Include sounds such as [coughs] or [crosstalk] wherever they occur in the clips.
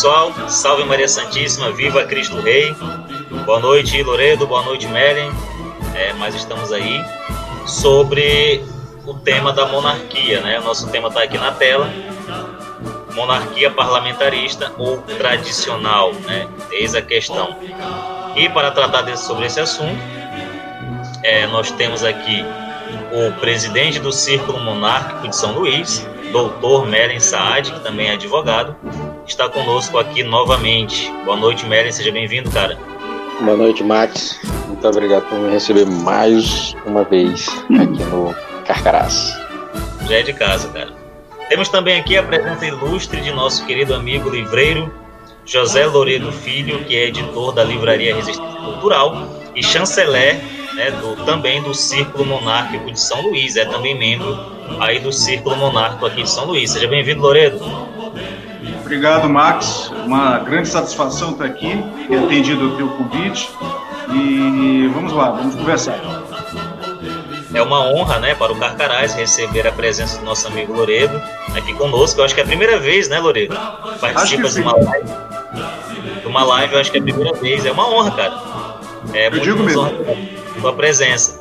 pessoal. Salve Maria Santíssima, viva Cristo Rei. Boa noite, Loredo, boa noite, Meren. É, mas estamos aí sobre o tema da monarquia, né? O nosso tema está aqui na tela. Monarquia parlamentarista ou tradicional, né? Eis a questão. E para tratar desse, sobre esse assunto, é, nós temos aqui o presidente do Círculo Monárquico de São Luís, doutor Meren Saad, que também é advogado, está conosco aqui novamente. Boa noite, Meren, seja bem-vindo, cara. Boa noite, Max. Muito obrigado por me receber mais uma vez aqui no Carcarás. Já é de casa, cara. Temos também aqui a presença ilustre de nosso querido amigo livreiro José Loredo Filho, que é editor da Livraria Resistência Cultural e chanceler né, do, também do Círculo Monárquico de São Luís, é também membro aí do Círculo Monárquico aqui de São Luís. Seja bem-vindo, Loredo. Obrigado, Max. Uma grande satisfação estar aqui, ter atendido o teu convite. E vamos lá, vamos conversar. É uma honra, né, para o Carcarás receber a presença do nosso amigo Loredo aqui conosco. Eu acho que é a primeira vez, né, Loredo? Participa de uma live. De uma live, eu acho que é a primeira vez. É uma honra, cara. É eu digo mesmo. Sua presença.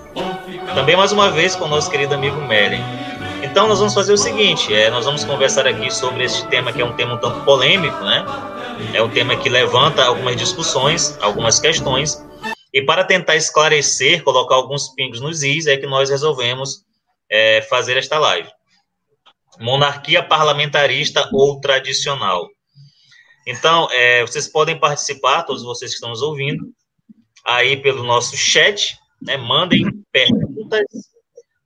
Também mais uma vez com o nosso querido amigo Meren. Então nós vamos fazer o seguinte, é, nós vamos conversar aqui sobre este tema que é um tema um tanto polêmico, né? É um tema que levanta algumas discussões, algumas questões, e para tentar esclarecer, colocar alguns pingos nos is, é que nós resolvemos é, fazer esta live. Monarquia parlamentarista ou tradicional. Então, é, vocês podem participar, todos vocês que estão nos ouvindo, aí pelo nosso chat, né? Mandem perguntas,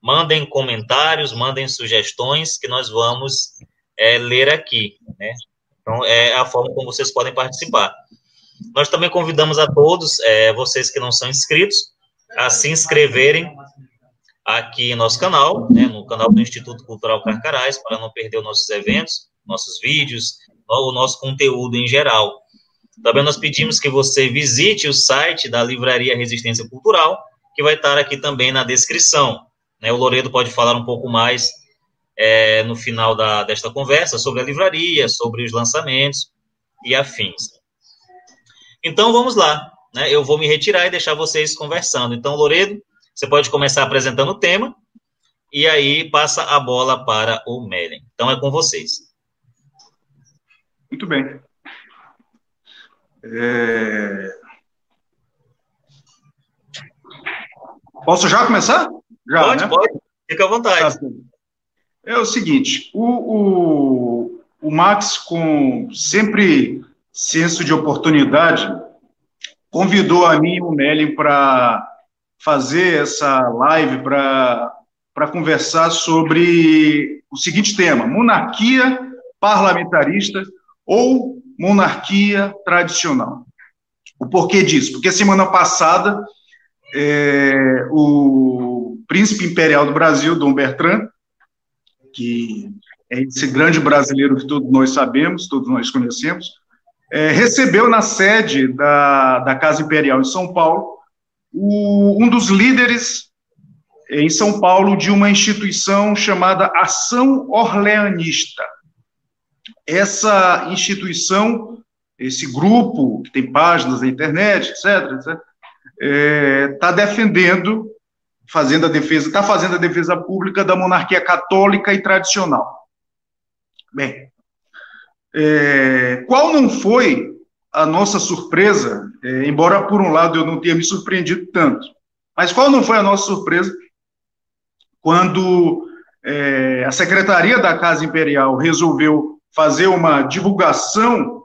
mandem comentários, mandem sugestões que nós vamos é, ler aqui, né? Então, é a forma como vocês podem participar. Nós também convidamos a todos, é, vocês que não são inscritos, a se inscreverem aqui em nosso canal, né, no canal do Instituto Cultural Carcarás, para não perder os nossos eventos, nossos vídeos, o nosso conteúdo em geral. Também nós pedimos que você visite o site da Livraria Resistência Cultural, que vai estar aqui também na descrição. Né? O Loredo pode falar um pouco mais é, no final da, desta conversa sobre a livraria, sobre os lançamentos e afins. Então vamos lá, né? Eu vou me retirar e deixar vocês conversando. Então, Loredo, você pode começar apresentando o tema e aí passa a bola para o Melen. Então é com vocês. Muito bem. É... Posso já começar? Já, pode, né? pode. Fica à vontade. Tá é o seguinte, o, o, o Max, com sempre senso de oportunidade, convidou a mim e o Melin para fazer essa live para conversar sobre o seguinte tema: monarquia parlamentarista ou monarquia tradicional. O porquê disso? Porque semana passada é, o príncipe imperial do Brasil, Dom Bertrand, que é esse grande brasileiro que todos nós sabemos, todos nós conhecemos, é, recebeu na sede da, da Casa Imperial em São Paulo o, um dos líderes em São Paulo de uma instituição chamada Ação Orleanista. Essa instituição, esse grupo, que tem páginas na internet, etc., está é, defendendo, fazendo a defesa, está fazendo a defesa pública da monarquia católica e tradicional. Bem, é, qual não foi a nossa surpresa, é, embora por um lado eu não tenha me surpreendido tanto, mas qual não foi a nossa surpresa quando é, a Secretaria da Casa Imperial resolveu fazer uma divulgação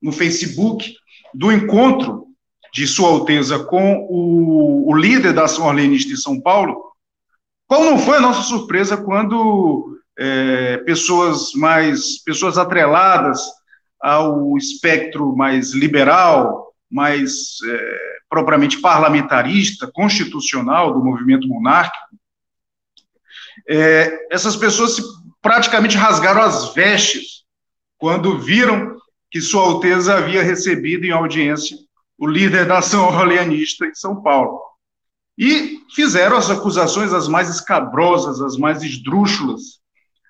no Facebook do encontro de Sua Alteza com o, o líder da ação orlenista em São Paulo? Qual não foi a nossa surpresa quando é, pessoas mais, pessoas atreladas ao espectro mais liberal, mais é, propriamente parlamentarista, constitucional do movimento monárquico, é, essas pessoas se praticamente rasgaram as vestes quando viram que Sua Alteza havia recebido em audiência o líder da ação orleanista em São Paulo. E fizeram as acusações as mais escabrosas, as mais esdrúxulas,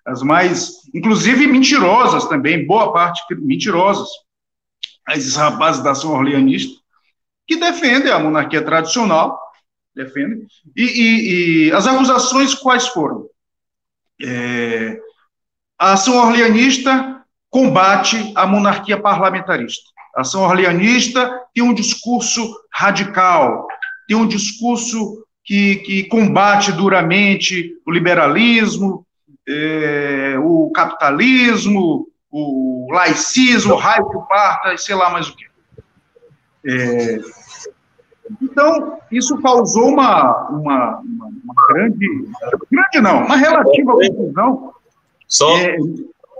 as mais, inclusive mentirosas também, boa parte mentirosas, esses rapazes da ação orleanista, que defendem a monarquia tradicional, defendem, e, e, e as acusações quais foram? É, a ação orleanista combate a monarquia parlamentarista. A ação orleanista tem um discurso radical, tem um discurso que, que combate duramente o liberalismo, é, o capitalismo, o laicismo, o raio que parta, e sei lá mais o que. É, então, isso causou uma, uma, uma, uma, grande, grande não, uma relativa confusão. Só é,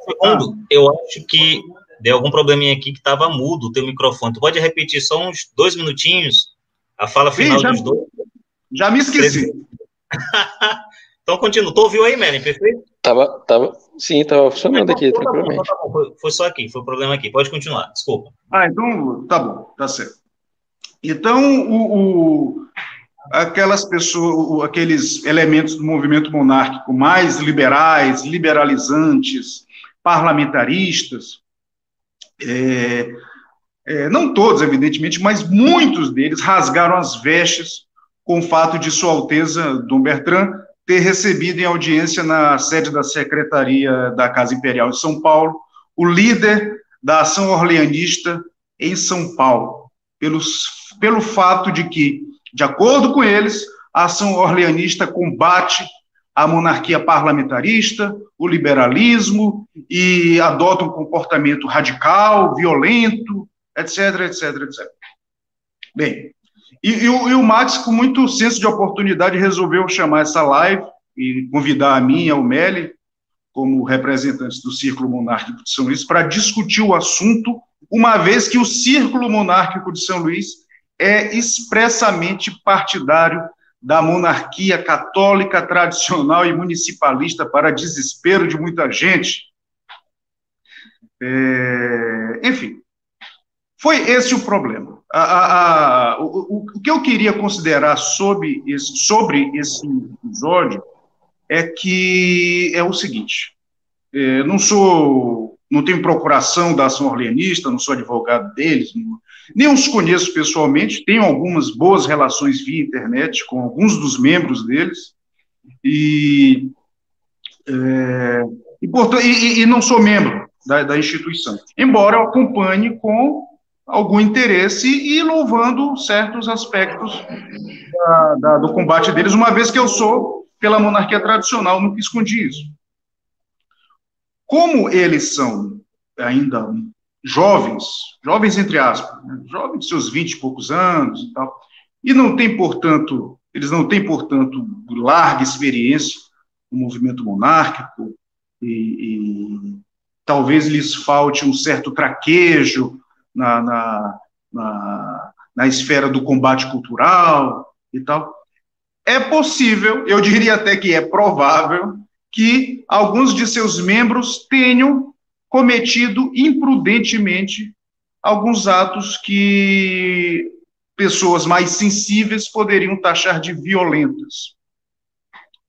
segundo, eu acho que deu algum probleminha aqui que estava mudo o teu microfone. Tu pode repetir só uns dois minutinhos a fala final Sim, já, dos dois? Já me esqueci. [laughs] então continua. Tu ouviu aí, Merlin, perfeito? Tava, tava, sim, tava funcionando aqui, então, tranquilamente. Tá bom, foi, foi, só aqui, foi o problema aqui. Pode continuar, desculpa. Ah, então tá bom, tá certo. Então, o, o aquelas pessoas, aqueles elementos do movimento monárquico mais liberais, liberalizantes, parlamentaristas, é, é, não todos, evidentemente, mas muitos deles rasgaram as vestes com o fato de Sua Alteza Dom Bertrand ter recebido em audiência na sede da Secretaria da Casa Imperial de São Paulo o líder da ação orleanista em São Paulo, pelos, pelo fato de que, de acordo com eles, a ação orleanista combate a monarquia parlamentarista, o liberalismo e adota um comportamento radical, violento, etc, etc, etc. Bem, e, e, o, e o Max, com muito senso de oportunidade, resolveu chamar essa live e convidar a mim e ao Meli, como representantes do Círculo Monárquico de São Luís, para discutir o assunto, uma vez que o Círculo Monárquico de São Luís é expressamente partidário da monarquia católica tradicional e municipalista para desespero de muita gente. É, enfim, foi esse o problema. A, a, a, o, o, que eu queria considerar sobre esse, sobre esse episódio é que é o seguinte: é, não sou, não tenho procuração da ação orleanista, não sou advogado deles, não, nem os conheço pessoalmente, tenho algumas boas relações via internet com alguns dos membros deles e, é, e, portanto, e, e não sou membro da, da instituição, embora eu acompanhe com algum interesse e louvando certos aspectos da, da, do combate deles, uma vez que eu sou pela monarquia tradicional, nunca escondi isso. Como eles são ainda jovens, jovens entre aspas, né, jovens de seus vinte e poucos anos e tal, e não tem, portanto, eles não têm, portanto, larga experiência no movimento monárquico, e, e talvez lhes falte um certo traquejo na, na, na, na esfera do combate cultural e tal. É possível, eu diria até que é provável, que alguns de seus membros tenham cometido imprudentemente alguns atos que pessoas mais sensíveis poderiam taxar de violentas.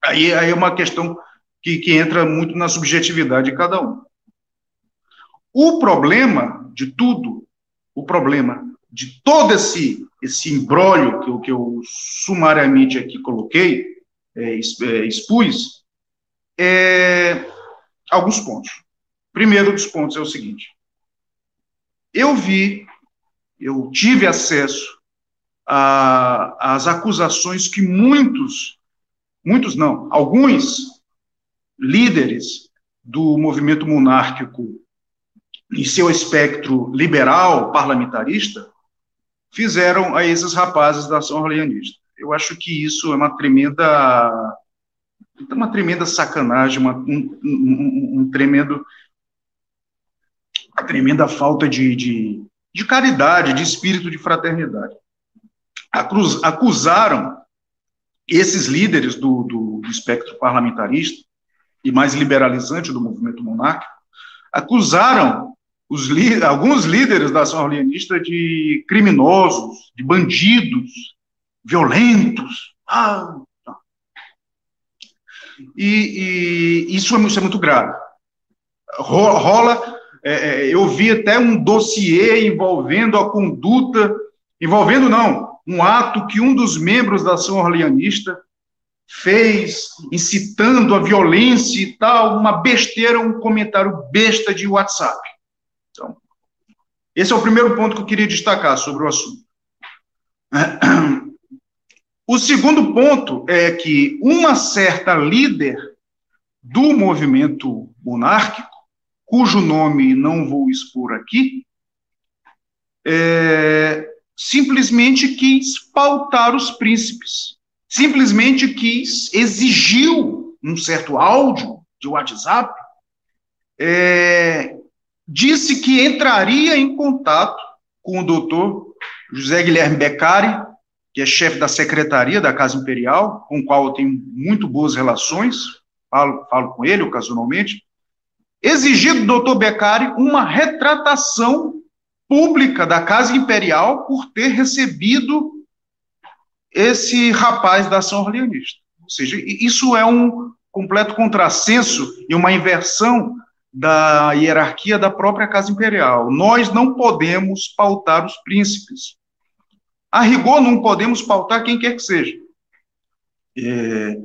Aí, aí é uma questão que, que entra muito na subjetividade de cada um. O problema de tudo o problema de todo esse, esse embrólio que eu, que eu sumariamente aqui coloquei, é, é, expus, é, alguns pontos. Primeiro dos pontos é o seguinte: eu vi, eu tive acesso às acusações que muitos, muitos não, alguns líderes do movimento monárquico em seu espectro liberal, parlamentarista, fizeram a esses rapazes da ação orleanista. Eu acho que isso é uma tremenda uma tremenda sacanagem, uma, um, um, um, tremendo uma tremenda falta de, de, de caridade, de espírito de fraternidade. Acus, acusaram esses líderes do, do, do espectro parlamentarista e mais liberalizante do movimento monárquico, acusaram os alguns líderes da ação orleanista de criminosos, de bandidos, violentos. Ah, e, e, isso, é, isso é muito grave. Rola, é, é, eu vi até um dossiê envolvendo a conduta, envolvendo não, um ato que um dos membros da ação orleanista fez, incitando a violência e tal, uma besteira, um comentário besta de WhatsApp. Então, esse é o primeiro ponto que eu queria destacar sobre o assunto. O segundo ponto é que uma certa líder do movimento monárquico, cujo nome não vou expor aqui, é, simplesmente quis pautar os príncipes. Simplesmente quis, exigiu um certo áudio de WhatsApp, é, disse que entraria em contato com o doutor José Guilherme Beccari, que é chefe da secretaria da Casa Imperial, com o qual eu tenho muito boas relações, falo, falo com ele ocasionalmente, exigido do doutor Beccari uma retratação pública da Casa Imperial por ter recebido esse rapaz da ação orleanista. Ou seja, isso é um completo contrassenso e uma inversão da hierarquia da própria Casa Imperial. Nós não podemos pautar os príncipes. A rigor, não podemos pautar quem quer que seja. É,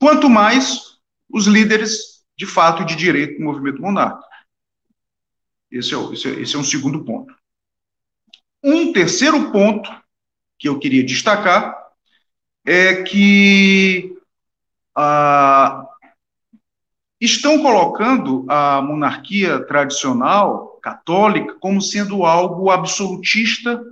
quanto mais os líderes, de fato, de direito do movimento monárquico. Esse é, esse, é, esse é um segundo ponto. Um terceiro ponto que eu queria destacar é que ah, estão colocando a monarquia tradicional católica como sendo algo absolutista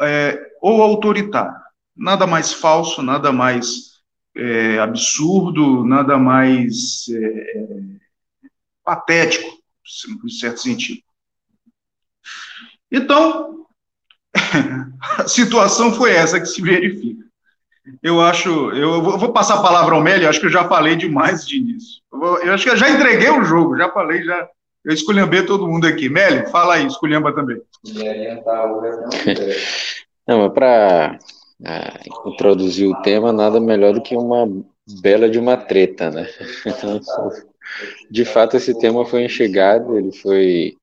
é, ou autoritário. Nada mais falso, nada mais é, absurdo, nada mais é, patético, em certo sentido. Então, [laughs] a situação foi essa que se verifica. Eu acho, eu vou passar a palavra ao Meli, acho que eu já falei demais de início. Eu, acho que eu já entreguei o jogo, já falei, já. Eu esculhambei todo mundo aqui. Meli, fala aí, esculhamba também. [laughs] Não, mas para é, introduzir o tema, nada melhor do que uma bela de uma treta, né? [laughs] Então, de fato, esse tema foi enxergado, ele foi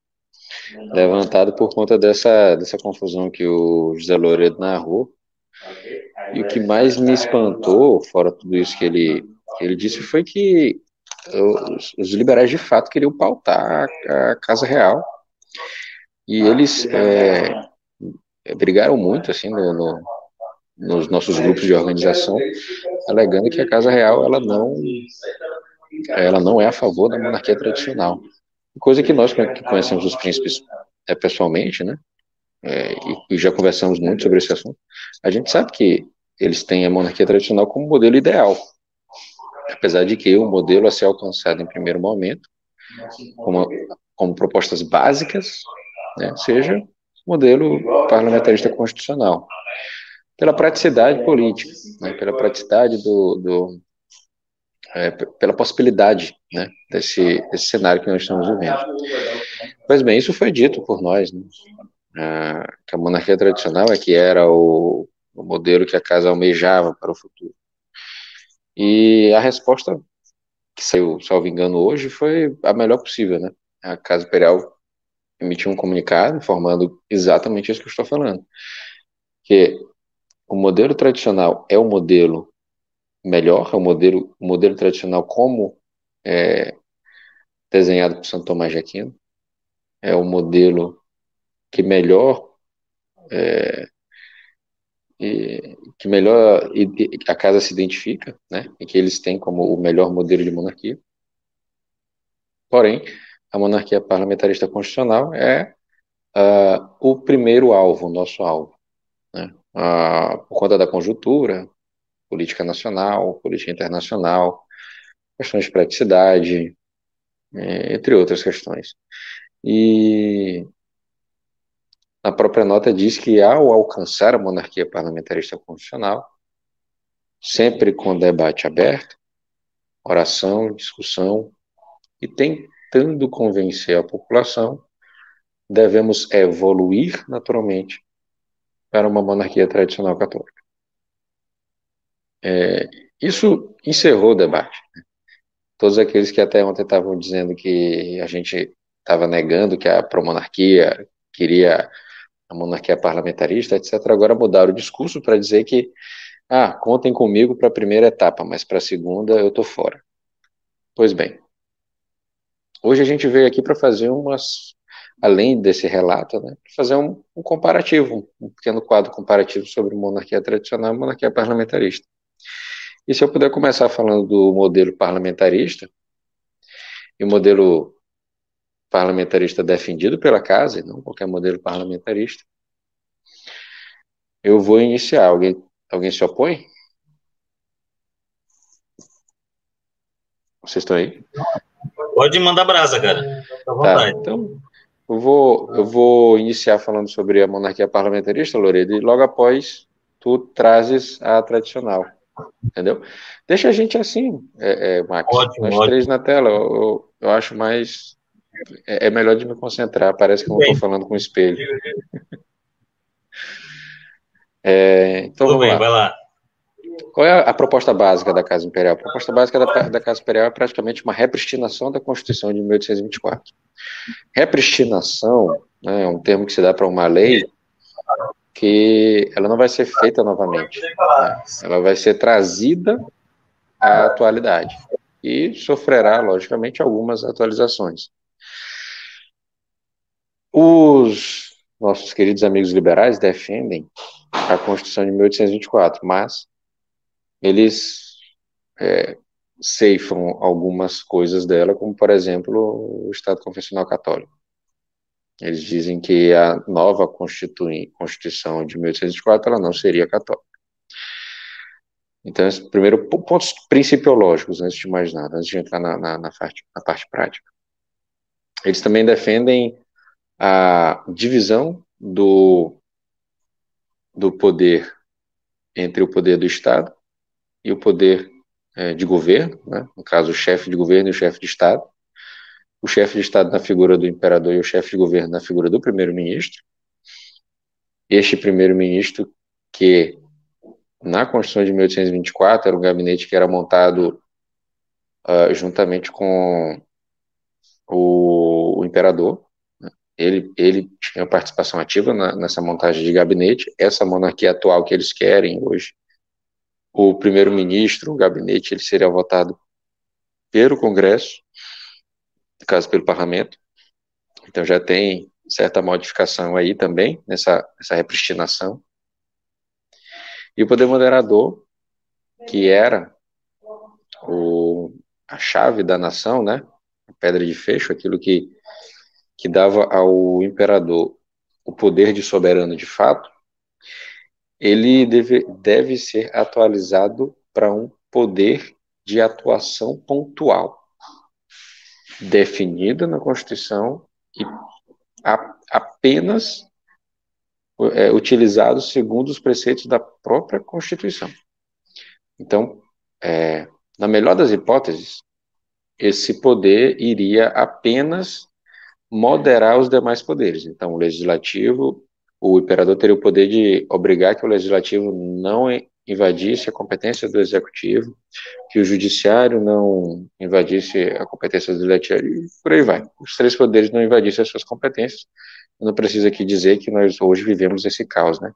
levantado por conta dessa, dessa confusão que o José Loredo narrou. E o que mais me espantou, fora tudo isso que ele, que ele disse, foi que os, os, liberais de fato queriam pautar a, a Casa Real. E eles é, brigaram muito assim no, no, nos nossos grupos de organização, alegando que a Casa Real ela não ela não é a favor da monarquia tradicional. Coisa que nós que conhecemos os príncipes é, pessoalmente, né? É, e, e, já conversamos muito sobre esse assunto. A gente sabe que eles têm a monarquia tradicional como modelo ideal, apesar de que o modelo a ser alcançado em primeiro momento, como, como propostas básicas, né, seja modelo parlamentarista constitucional, pela praticidade política, né, pela praticidade do, do é, pela possibilidade né, desse, desse cenário que nós estamos vivendo. Pois bem, isso foi dito por nós, né, ah, que a monarquia tradicional é que era o, o modelo que a casa almejava para o futuro. E a resposta que saiu, salvo engano, hoje foi a melhor possível, né? A Casa Imperial emitiu um comunicado informando exatamente isso que eu estou falando, que o modelo tradicional é o modelo melhor, é o modelo, o modelo tradicional como é, desenhado por Santo Tomás de Aquino, é o modelo que melhor é, e, que melhor a casa se identifica, né, e que eles têm como o melhor modelo de monarquia. Porém, a monarquia parlamentarista constitucional é uh, o primeiro alvo, o nosso alvo, né, uh, por conta da conjuntura, política nacional, política internacional, questões de praticidade, é, entre outras questões. E a própria nota diz que ao alcançar a monarquia parlamentarista constitucional, sempre com debate aberto, oração, discussão e tentando convencer a população, devemos evoluir naturalmente para uma monarquia tradicional católica. É, isso encerrou o debate. Né? Todos aqueles que até ontem estavam dizendo que a gente estava negando que a promonarquia queria a monarquia parlamentarista, etc., agora mudaram o discurso para dizer que, ah, contem comigo para a primeira etapa, mas para a segunda eu estou fora. Pois bem, hoje a gente veio aqui para fazer umas, além desse relato, né, fazer um, um comparativo, um pequeno quadro comparativo sobre monarquia tradicional e monarquia parlamentarista. E se eu puder começar falando do modelo parlamentarista, e o modelo parlamentarista defendido pela casa, e não qualquer modelo parlamentarista, eu vou iniciar. Alguém, alguém se opõe? Vocês estão aí? Pode mandar brasa, cara. Tá, então, eu vou, eu vou iniciar falando sobre a monarquia parlamentarista, Loredo, e logo após tu trazes a tradicional. Entendeu? Deixa a gente assim, é, é, Max. Ótimo, Nós ótimo. três na tela. Eu, eu, acho mais. É, é, melhor de me concentrar. Parece que eu não estou falando com o espelho. [laughs] É, então Tudo vamos bem, lá. vai lá. Qual é a proposta básica da Casa Imperial? A proposta básica da, da Casa Imperial é praticamente uma repristinação da Constituição de 1824. Repristinação né, é um termo que se dá para uma lei que ela não vai ser feita novamente. Né? Ela vai ser trazida à atualidade e sofrerá, logicamente, algumas atualizações. Os nossos queridos amigos liberais defendem a Constituição de 1824, mas eles é, ceifam algumas coisas dela, como, por exemplo, o Estado Confessional Católico. Eles dizem que a nova Constituição de 1804 ela não seria católica. Então, primeiro pontos principiológicos, antes de mais nada, antes de entrar na, na, na, parte, na parte prática. Eles também defendem a divisão do, do poder entre o poder do Estado e o poder é, de governo, né? no caso, o chefe de governo e o chefe de Estado, o chefe de Estado na figura do imperador e o chefe de governo na figura do primeiro-ministro. Este primeiro-ministro, que na Constituição de 1824 era um gabinete que era montado uh, juntamente com o, o imperador, né? ele, ele tinha participação ativa na, nessa montagem de gabinete. Essa monarquia atual que eles querem hoje, o primeiro-ministro, o gabinete, ele seria votado pelo Congresso no caso pelo parlamento. Então já tem certa modificação aí também nessa, nessa repristinação. E o poder moderador, que era o, a chave da nação, né? A pedra de fecho, aquilo que, que dava ao imperador o poder de soberano de fato, ele deve, deve ser atualizado para um poder de atuação pontual definida na Constituição e a, apenas é, utilizado segundo os preceitos da própria Constituição. Então, é, na melhor das hipóteses, esse poder iria apenas moderar os demais poderes. Então, o legislativo, o imperador teria o poder de obrigar que o legislativo não invadisse a competência do executivo, que o judiciário não invadisse a competência do legislativo, e por aí vai. Os três poderes não invadissem as suas competências. Eu não preciso aqui dizer que nós hoje vivemos esse caos, né?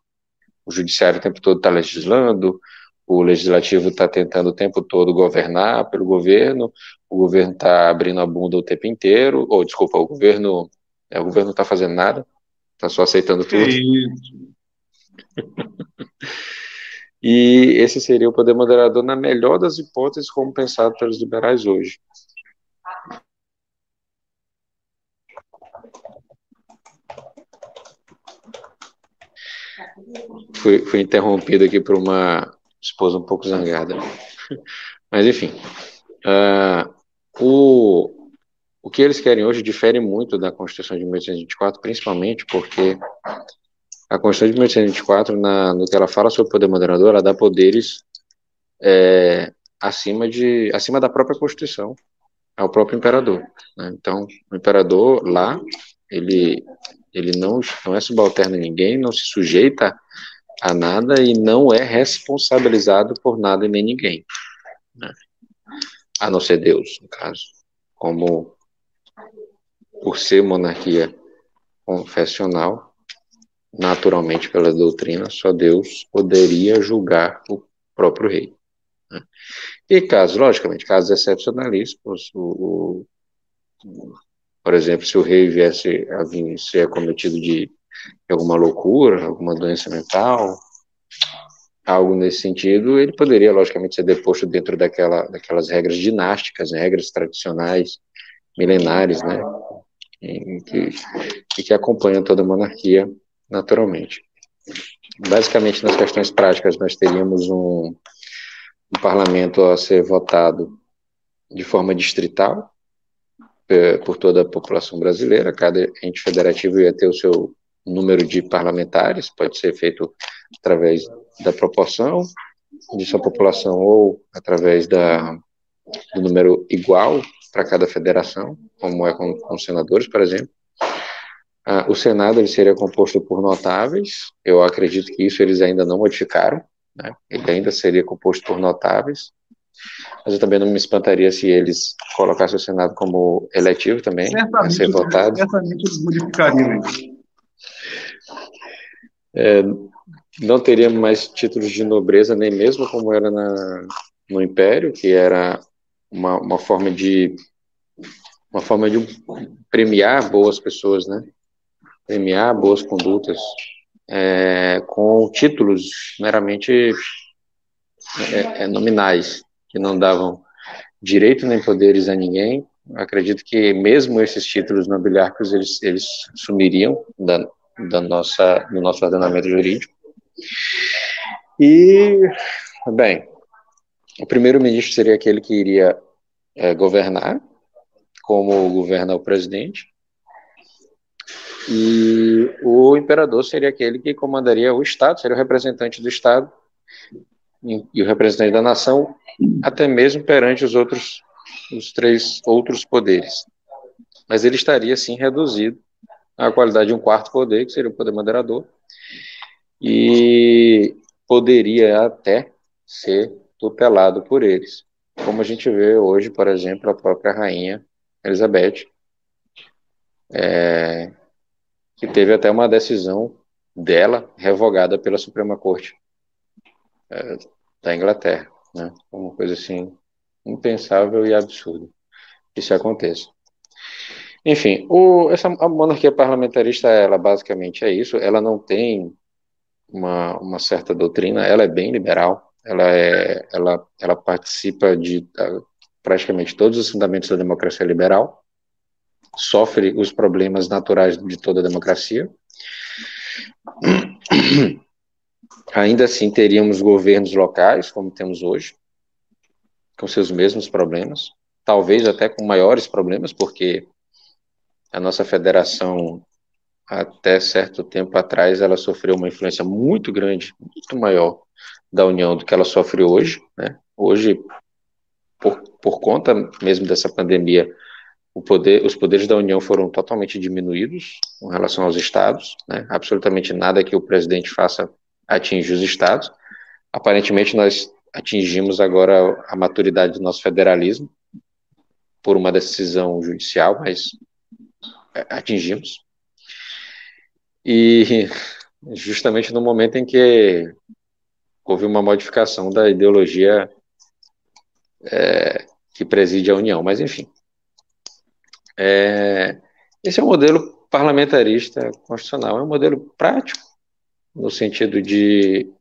O judiciário o tempo todo está legislando, o legislativo está tentando o tempo todo governar pelo governo, o governo está abrindo a bunda o tempo inteiro, ou desculpa, o governo, é, o governo não está fazendo nada, está só aceitando tudo. E esse seria o poder moderador na melhor das hipóteses, como pensado pelos liberais hoje. Fui, fui interrompido aqui por uma esposa um pouco zangada. Mas, enfim. Uh, o, o que eles querem hoje difere muito da Constituição de 1824, principalmente porque a Constituição de 1824, na, no que ela fala sobre o poder moderador, ela dá poderes é, acima, de, acima da própria Constituição, ao próprio imperador. Né? Então, o imperador lá, ele, ele não, não é subalterno a ninguém, não se sujeita a nada e não é responsabilizado por nada e nem ninguém. Né? A não ser Deus, no caso. Como por ser monarquia confessional, naturalmente pela doutrina, só Deus poderia julgar o próprio rei. Né? E casos, logicamente, casos excepcionalíssimos, o, o, por exemplo, se o rei viesse a vir ser acometido de, de alguma loucura, alguma doença mental, algo nesse sentido, ele poderia, logicamente, ser deposto dentro daquela, daquelas regras dinásticas, né, regras tradicionais, milenares, né, em, que, que acompanham toda a monarquia, naturalmente. Basicamente, nas questões práticas, nós teríamos um, um parlamento a ser votado de forma distrital é, por toda a população brasileira, cada ente federativo ia ter o seu número de parlamentares, pode ser feito através da proporção de sua população ou através da, do número igual para cada federação, como é com, com senadores, por exemplo. Ah, o Senado ele seria composto por notáveis, eu acredito que isso eles ainda não modificaram, né? ele ainda seria composto por notáveis, mas eu também não me espantaria se eles colocassem o Senado como eletivo também, certamente, a ser votado. Certamente eles modificariam isso. É, não teríamos mais títulos de nobreza, nem mesmo como era na, no Império, que era uma, uma forma de uma forma de premiar boas pessoas, né? Premiar boas condutas é, com títulos meramente é, é, nominais, que não davam direito nem poderes a ninguém. Acredito que mesmo esses títulos nobiliárquicos eles, eles sumiriam da, da nossa, do nosso ordenamento jurídico. E, bem, o primeiro-ministro seria aquele que iria é, governar, como governa o presidente, e o imperador seria aquele que comandaria o Estado, seria o representante do Estado e o representante da nação, até mesmo perante os outros, os três outros poderes. Mas ele estaria, sim, reduzido à qualidade de um quarto poder, que seria o poder moderador, e poderia até ser tutelado por eles. Como a gente vê hoje, por exemplo, a própria rainha Elizabeth, é, que teve até uma decisão dela revogada pela Suprema Corte é, da Inglaterra, né? Uma coisa assim impensável e absurda que isso aconteça. Enfim, o, essa a monarquia parlamentarista, ela basicamente é isso. Ela não tem uma, uma certa doutrina, ela é bem liberal. Ela é, ela, ela participa de praticamente todos os fundamentos da democracia liberal. Sofre os problemas naturais de toda a democracia. [clears throat] Ainda assim, teríamos governos locais, como temos hoje, com seus mesmos problemas, talvez até com maiores problemas, porque a nossa federação, até certo tempo atrás, ela sofreu uma influência muito grande, muito maior da União do que ela sofre hoje. Né? Hoje, por, por conta mesmo dessa pandemia, Poder, os poderes da União foram totalmente diminuídos com relação aos estados, né? absolutamente nada que o presidente faça atinge os estados. Aparentemente, nós atingimos agora a maturidade do nosso federalismo por uma decisão judicial, mas é, atingimos. E justamente no momento em que houve uma modificação da ideologia é, que preside a União, mas enfim. É, esse é um modelo parlamentarista constitucional, é um modelo prático, no sentido de,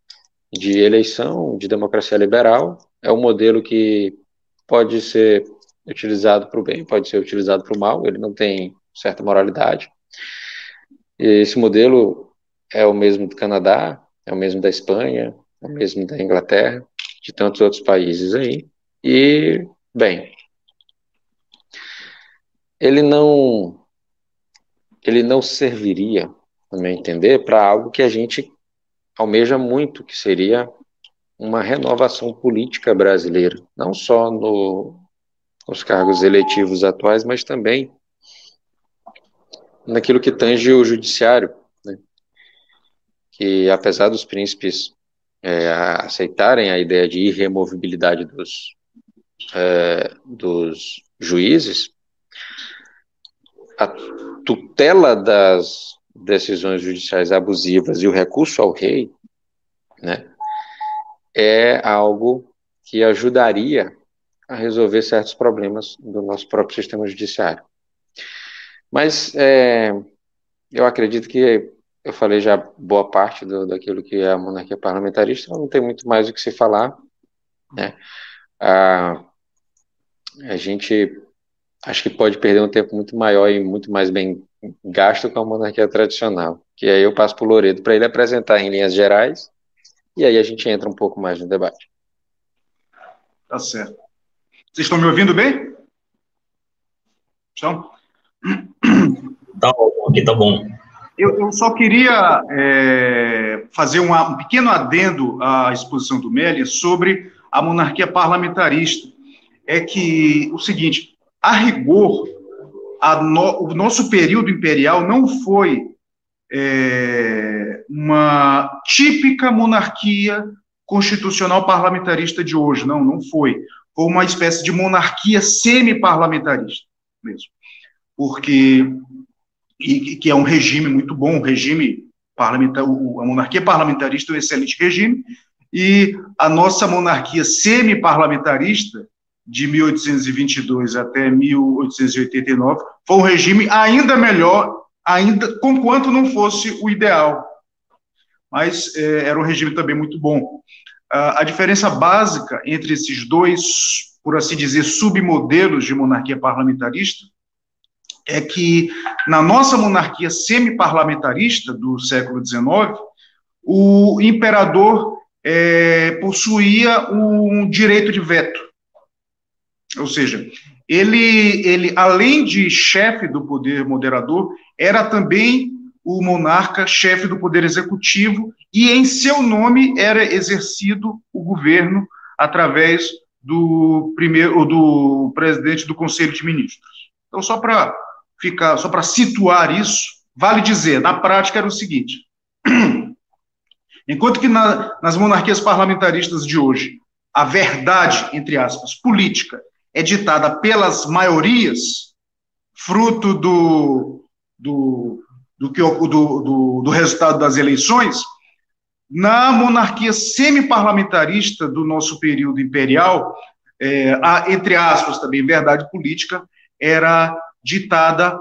de eleição, de democracia liberal. É um modelo que pode ser utilizado para o bem, pode ser utilizado para o mal, ele não tem certa moralidade. Esse modelo é o mesmo do Canadá, é o mesmo da Espanha, mesmo da Inglaterra, de tantos outros países aí. E, bem, ele não ele não serviria no meu entender, para algo que a gente almeja muito, que seria uma renovação política brasileira, não só no, nos cargos eletivos atuais, mas também naquilo que tange o judiciário, né? que apesar dos príncipes é, aceitarem a ideia de irremovibilidade dos, é, dos juízes, a tutela das decisões judiciais abusivas e o recurso ao rei, né, é algo que ajudaria a resolver certos problemas do nosso próprio sistema judiciário. Mas é, eu acredito que eu falei já boa parte do, daquilo que é a monarquia parlamentarista, não tem muito mais o que se falar. Né? A, a gente acho que pode perder um tempo muito maior e muito mais bem gasto com a monarquia tradicional. Que aí eu passo para o Loredo para ele apresentar em linhas gerais e aí a gente entra um pouco mais no debate. Tá certo. Vocês estão me ouvindo bem? Estão? Tá bom, aqui tá bom. Eu, eu só queria é, fazer uma, um pequeno adendo à exposição do Meli sobre a monarquia parlamentarista. É que o seguinte, a rigor, a no, o nosso período imperial não foi é, uma típica monarquia constitucional parlamentarista de hoje, não, não foi. Foi uma espécie de monarquia semi-parlamentarista mesmo. Porque, e, que é um regime muito bom, um regime parlamentar, a monarquia parlamentarista é um excelente regime, e a nossa monarquia semi-parlamentarista, de 1822 até 1889, foi um regime ainda melhor ainda conquanto não fosse o ideal. Mas é, era um regime também muito bom. a diferença básica entre esses dois, por assim dizer, submodelos de monarquia parlamentarista é que na nossa monarquia semi-parlamentarista do século XIX, o imperador é, possuía um direito de veto. Ou seja, ele, ele, além de chefe do poder moderador, era também o monarca chefe do poder executivo e em seu nome era exercido o governo através do primeiro do presidente do Conselho de Ministros. Então só para ficar, só para situar isso, vale dizer, na prática era o seguinte: [clears throat] enquanto que na, nas monarquias parlamentaristas de hoje a verdade, entre aspas, política é ditada pelas maiorias, fruto do, do, do, que, do, do, do resultado das eleições, na monarquia semi-parlamentarista do nosso período imperial, é, a, entre aspas também, verdade política, era ditada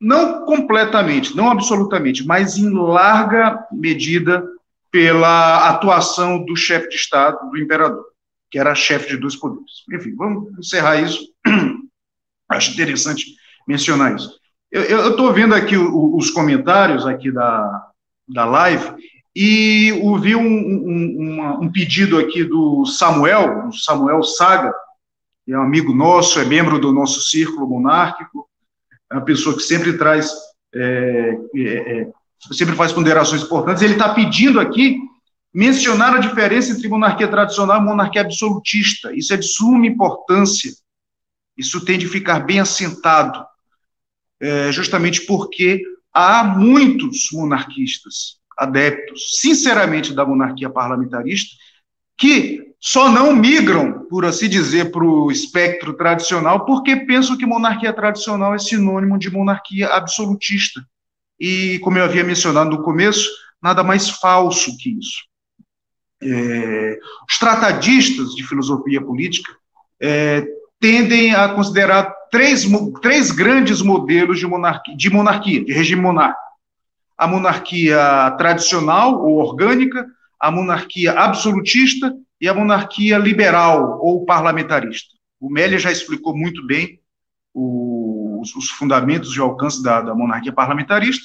não completamente, não absolutamente, mas em larga medida pela atuação do chefe de Estado, do imperador que era chefe de dois poderes. Enfim, vamos encerrar isso. [clears throat] Acho interessante mencionar isso. Eu estou vendo aqui o, os comentários aqui da, da live e ouvi um, um, um, pedido aqui do Samuel, o Samuel Saga, é um amigo nosso, é membro do nosso círculo monárquico, é uma pessoa que sempre traz, é, é, é sempre faz ponderações importantes. Ele está pedindo aqui mencionar a diferença entre monarquia tradicional e monarquia absolutista. Isso é de suma importância. Isso tem de ficar bem assentado, é, justamente porque há muitos monarquistas adeptos, sinceramente, da monarquia parlamentarista, que só não migram, por assim dizer, para o espectro tradicional, porque pensam que monarquia tradicional é sinônimo de monarquia absolutista. E, como eu havia mencionado no começo, nada mais falso que isso é, os tratadistas de filosofia política é, tendem a considerar três, três grandes modelos de monarquia, de monarquia, de regime monárquico. A monarquia tradicional ou orgânica, a monarquia absolutista e a monarquia liberal ou parlamentarista. O Melia já explicou muito bem os, os fundamentos e o alcance da, da monarquia parlamentarista.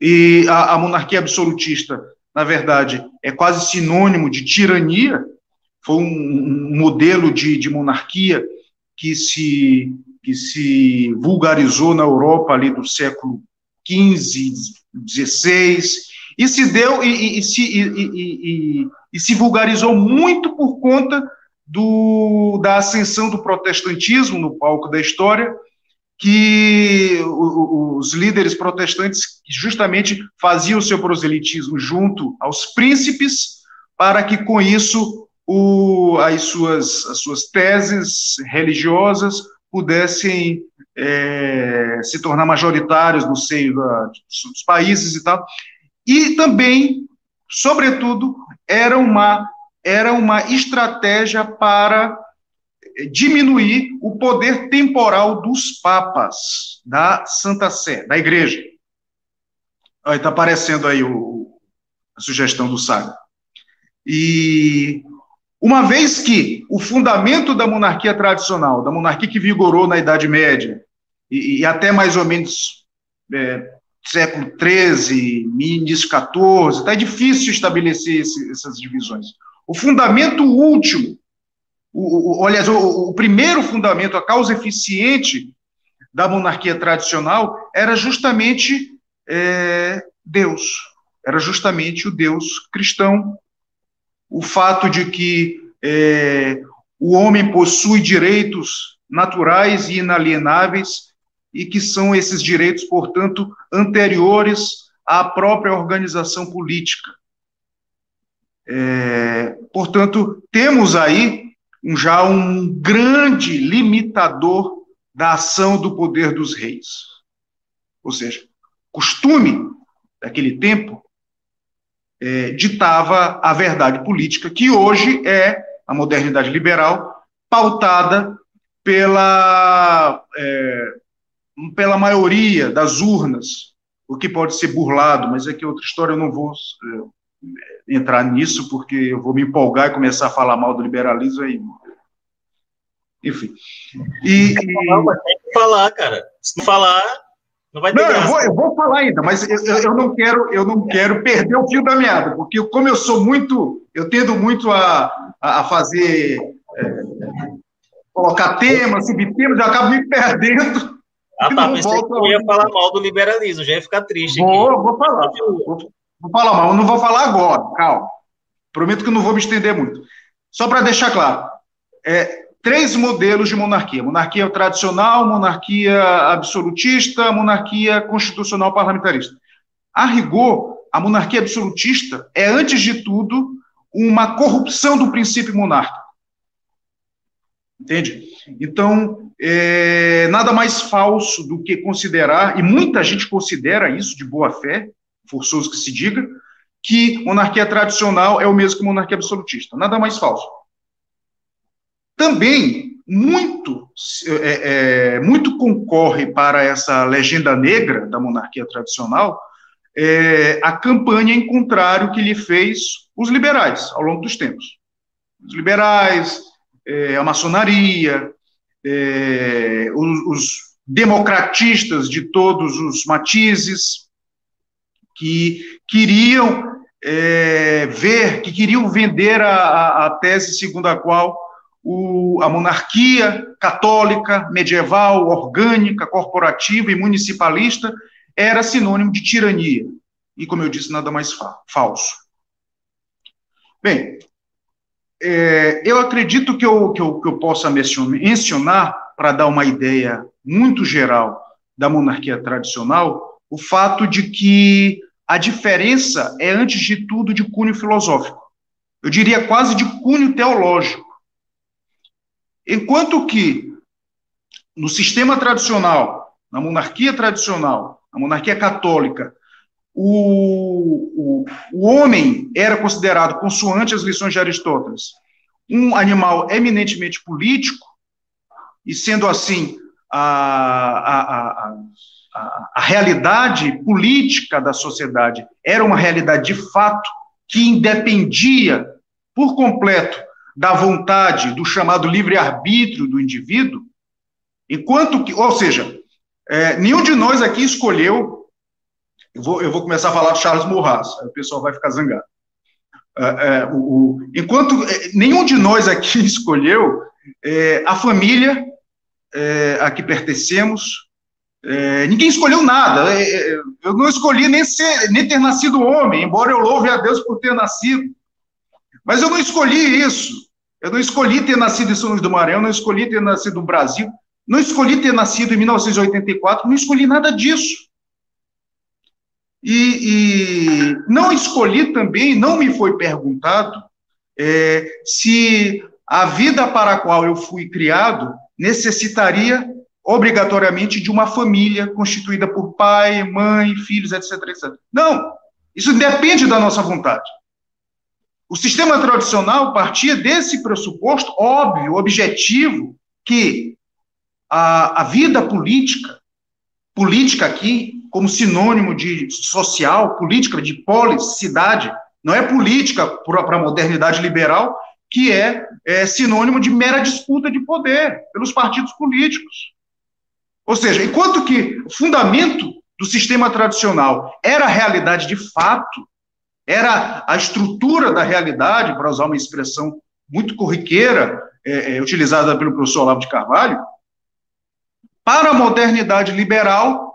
E a, a monarquia absolutista na verdade, é quase sinônimo de tirania, foi um, um modelo de, de, monarquia que se, que se vulgarizou na Europa ali do século XV, XVI, e se deu e, e, e e, se vulgarizou muito por conta do, da ascensão do protestantismo no palco da história, que os líderes protestantes justamente faziam o seu proselitismo junto aos príncipes, para que com isso o, as, suas, as suas teses religiosas pudessem é, se tornar majoritários no seio da, dos países e tal. E também, sobretudo, era uma, era uma estratégia para diminuir o poder temporal dos papas da Santa Sé, da Igreja. Está aparecendo aí o, a sugestão do Saga. E uma vez que o fundamento da monarquia tradicional, da monarquia que vigorou na Idade Média, e, e até mais ou menos é, século XIII, início XIV, está difícil estabelecer esse, essas divisões. O fundamento último, o, o, aliás, o, o primeiro fundamento, a causa eficiente da monarquia tradicional era justamente é, Deus, era justamente o Deus cristão, o fato de que é, o homem possui direitos naturais e inalienáveis e que são esses direitos, portanto, anteriores à própria organização política. É, portanto, temos aí um, já um grande limitador da ação do poder dos reis. Ou seja, costume daquele tempo é, ditava a verdade política, que hoje é a modernidade liberal, pautada pela, é, pela maioria das urnas, o que pode ser burlado, mas é que outra história, eu não vou é, entrar nisso, porque eu vou me empolgar e começar a falar mal do liberalismo aí. Enfim. E, não, mas tem que falar, cara. Se não falar, não vai ter não, eu vou, eu vou, falar ainda, mas eu, eu, não quero, eu não quero perder o fio da meada, porque como eu sou muito, eu tendo muito a, a fazer, é, colocar temas, subtemas, eu acabo me perdendo. Ah, tá, pensei que eu ia falar mal do liberalismo, já ia ficar triste vou, aqui. Vou falar, vou, vou falar mal, não vou falar agora, calma. Prometo que não vou me estender muito. Só para deixar claro, é, três modelos de monarquia: monarquia tradicional, monarquia absolutista, monarquia constitucional parlamentarista. A rigor, a monarquia absolutista é, antes de tudo, uma corrupção do princípio monárquico. Entende? Então, é, nada mais falso do que considerar, e muita gente considera isso de boa fé, forçoso que se diga, que monarquia tradicional é o mesmo que monarquia absolutista. Nada mais falso. Também muito, é, é, muito concorre para essa legenda negra da monarquia tradicional é, a campanha em contrário que lhe fez os liberais ao longo dos tempos. Os liberais, é, a maçonaria, é, os, os democratistas de todos os matizes, que queriam é, ver, que queriam vender a, a, a tese segundo a qual o, a monarquia católica, medieval, orgânica, corporativa e municipalista era sinônimo de tirania. E, como eu disse, nada mais fa falso. Bem, é, eu acredito que eu, que eu, que eu possa mencionar, para dar uma ideia muito geral da monarquia tradicional, o fato de que a diferença é, antes de tudo, de cunho filosófico. Eu diria quase de cunho teológico. Enquanto que no sistema tradicional, na monarquia tradicional, na monarquia católica, o, o, o homem era considerado, consoante as lições de Aristóteles, um animal eminentemente político, e sendo assim, a, a, a, a, realidade política da sociedade era uma realidade de fato que independia por completo da vontade, do chamado livre-arbítrio do indivíduo, enquanto que, ou seja, é, nenhum de nós aqui escolheu, eu vou, eu vou começar a falar Charles Maurras, aí o pessoal vai ficar zangado. É, é, o, o, enquanto é, nenhum de nós aqui [laughs] escolheu é, a família é, a que pertencemos, ninguém escolheu nada. Eu não escolhi nem, ser, nem ter nascido homem, embora eu louve a Deus por ter nascido. Mas eu não escolhi isso. Eu não escolhi ter nascido em São Luís do Maranhão, não escolhi ter nascido no Brasil, não escolhi ter nascido em 1984, não escolhi nada disso. E, e não escolhi também, não me foi perguntado é, se a vida para a qual eu fui criado necessitaria obrigatoriamente de uma família constituída por pai, mãe, filhos, etc, etc. Não, isso depende da nossa vontade. O sistema tradicional partia desse pressuposto óbvio, objetivo, que a, a vida política, política aqui, como sinônimo de social, política de polis, cidade, não é política para a modernidade liberal, que é, é sinônimo de mera disputa de poder pelos partidos políticos. Ou seja, enquanto que o fundamento do sistema tradicional era a realidade de fato, era a estrutura da realidade, para usar uma expressão muito corriqueira, é, é, utilizada pelo professor Olavo de Carvalho, para a modernidade liberal,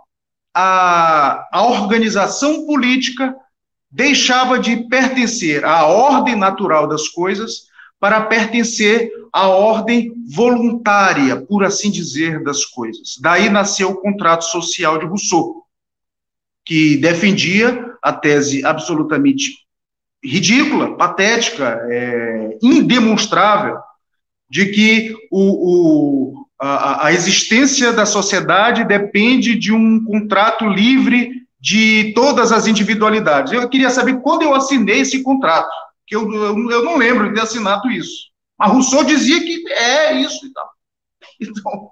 a, a organização política deixava de pertencer à ordem natural das coisas para pertencer à ordem voluntária, por assim dizer, das coisas. Daí nasceu o contrato social de Rousseau, que defendia a tese absolutamente ridícula, patética, é, indemonstrável, de que o, a, a existência da sociedade depende de um contrato livre de todas as individualidades. Eu queria saber quando eu assinei esse contrato que eu, eu, eu não lembro de ter assinado isso. Mas Rousseau dizia que é isso e tal. [laughs] Então,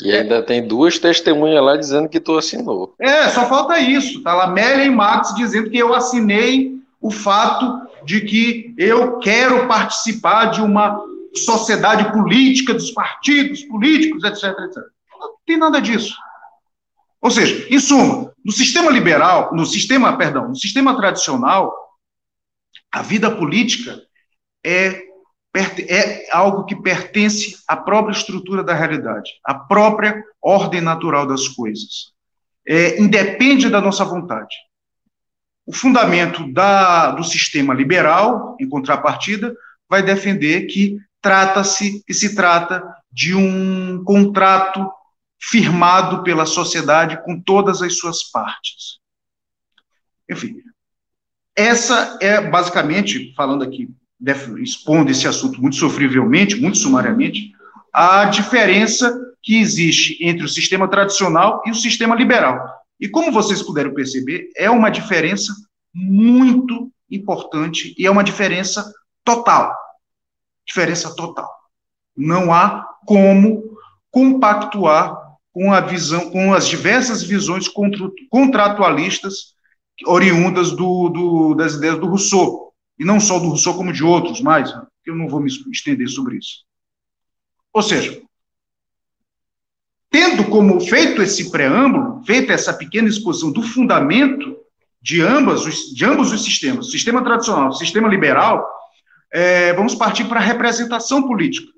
e ainda é, tem duas testemunhas lá dizendo que tu assinou. É, só falta isso. Tá lá Mélia e Marx dizendo que eu assinei o fato de que eu quero participar de uma sociedade política, dos partidos políticos, etc, etc. Não tem nada disso. Ou seja, em suma, no sistema liberal, no sistema, perdão, no sistema tradicional, a vida política é, é algo que pertence à própria estrutura da realidade, à própria ordem natural das coisas. É, independe da nossa vontade. O fundamento da, do sistema liberal, em contrapartida, vai defender que trata-se, que se trata de um contrato firmado pela sociedade com todas as suas partes. Enfim, essa é basicamente, falando aqui, expondo esse assunto muito sofrivelmente, muito sumariamente, a diferença que existe entre o sistema tradicional e o sistema liberal. E como vocês puderam perceber, é uma diferença muito importante e é uma diferença total. Diferença total. Não há como compactuar com a visão, com as diversas visões contratualistas oriundas do, do, das ideias do Rousseau, e não só do Rousseau, como de outros mais, eu não vou me estender sobre isso. Ou seja, tendo como feito esse preâmbulo, feita essa pequena exposição do fundamento de, ambas de ambos os sistemas, sistema tradicional, sistema liberal, é, vamos partir para a representação política.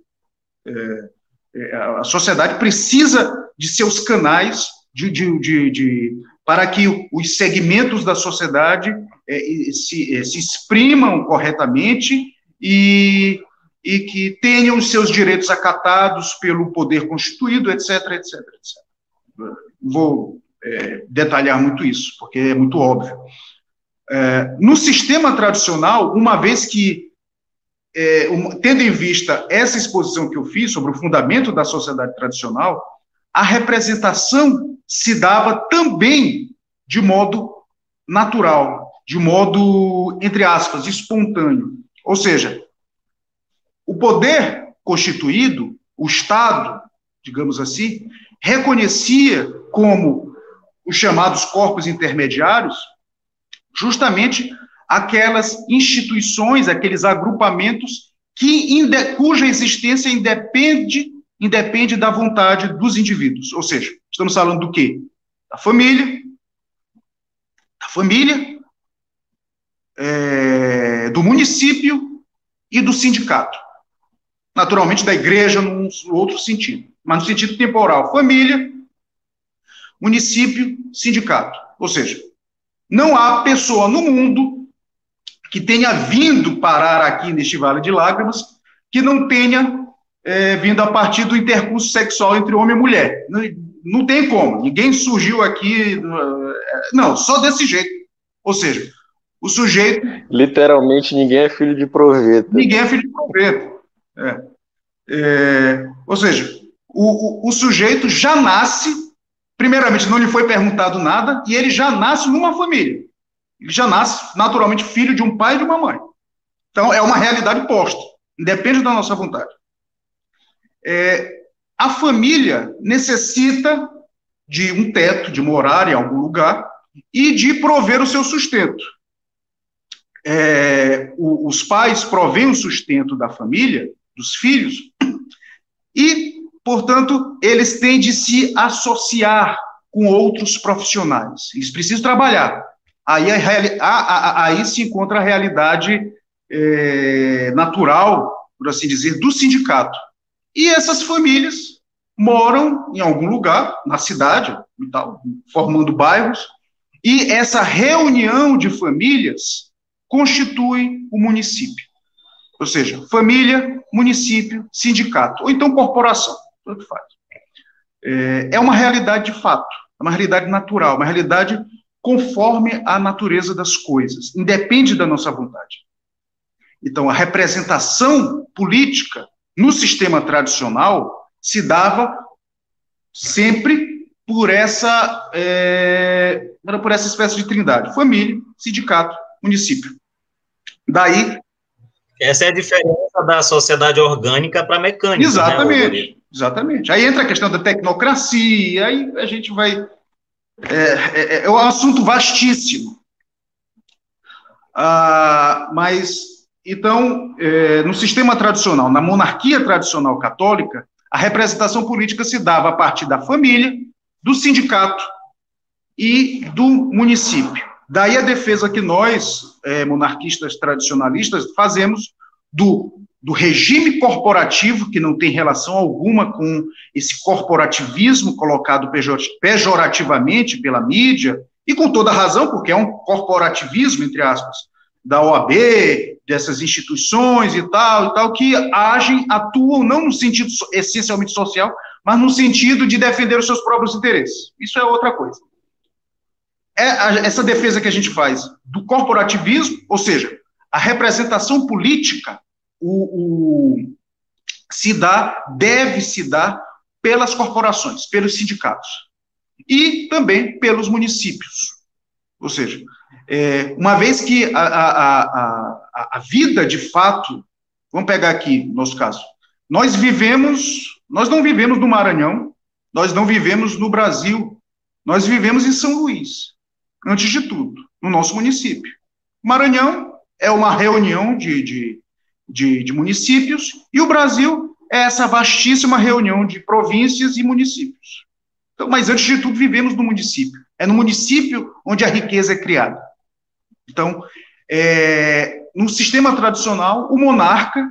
É, é, a sociedade precisa de seus canais de, de, de, de para que os segmentos da sociedade é, se, é, se exprimam corretamente e, e que tenham os seus direitos acatados pelo poder constituído, etc, etc, etc. Vou é, detalhar muito isso, porque é muito óbvio. É, no sistema tradicional, uma vez que, é, tendo em vista essa exposição que eu fiz sobre o fundamento da sociedade tradicional, a representação se dava também de modo natural, de modo, entre aspas, espontâneo. Ou seja, o poder constituído, o Estado, digamos assim, reconhecia como os chamados corpos intermediários justamente aquelas instituições, aqueles agrupamentos que cuja existência independe independe da vontade dos indivíduos. Ou seja, estamos falando do quê? Da família, da família, é, do município e do sindicato. Naturalmente, da igreja num outro sentido, mas no sentido temporal, família, município, sindicato. Ou seja, não há pessoa no mundo que tenha vindo parar aqui neste Vale de Lágrimas que não tenha é, vindo a partir do intercurso sexual entre homem e mulher. Não, não tem como. Ninguém surgiu aqui. Não, só desse jeito. Ou seja, o sujeito. Literalmente ninguém é filho de proveta. Ninguém é filho de proveta. É. É, ou seja, o, o, o, sujeito já nasce, primeiramente, não lhe foi perguntado nada, e ele já nasce numa família. Ele já nasce, naturalmente, filho de um pai e de uma mãe. Então, é uma realidade posta, independe da nossa vontade. É, a família necessita de um teto, de morar em algum lugar e de prover o seu sustento é, o, os pais provêm o sustento da família, dos filhos, [clears throat] e, portanto, eles têm de se associar com outros profissionais. Eles precisam trabalhar. Aí, a, a, a, aí se encontra a realidade é, natural, por assim dizer, do sindicato. E essas famílias moram em algum lugar, na cidade, tal, formando bairros, e essa reunião de famílias constitui o município. Ou seja, família, município, sindicato, ou então corporação, tanto faz. É, é uma realidade de fato, é uma realidade natural, uma realidade conforme a natureza das coisas, independe da nossa vontade. Então, a representação política no sistema tradicional se dava sempre por essa, é, por essa espécie de trindade: família, sindicato, município. Daí. Essa é a diferença da sociedade orgânica para a mecânica. Né, exatamente, né, exatamente. Aí entra a questão da tecnocracia, aí a gente vai. É, é, é um assunto vastíssimo. Ah, mas, então, é, no sistema tradicional, na monarquia tradicional católica, a representação política se dava a partir da família, do sindicato e do município. Daí a defesa que nós, é, monarquistas tradicionalistas, fazemos do, do regime corporativo, que não tem relação alguma com esse corporativismo colocado pejorativamente pela mídia, e com toda razão, porque é um corporativismo, entre aspas, da OAB, dessas instituições e tal, e tal, que agem, atuam não no sentido essencialmente social, mas no sentido de defender os seus próprios interesses. Isso é outra coisa é essa defesa que a gente faz do corporativismo, ou seja, a representação política, o, o, se dá, deve se dar pelas corporações, pelos sindicatos e também pelos municípios. Ou seja, é, uma vez que a, a, a, a vida de fato, vamos pegar aqui, nosso caso, nós vivemos, nós não vivemos no Maranhão, nós não vivemos no Brasil, nós vivemos em São Luís antes de tudo, no nosso município. Maranhão é uma reunião de, de, de, de municípios, e o Brasil é essa vastíssima reunião de províncias e municípios. Então, mas antes de tudo, vivemos no município. É no município onde a riqueza é criada. Então, é, no sistema tradicional, o monarca,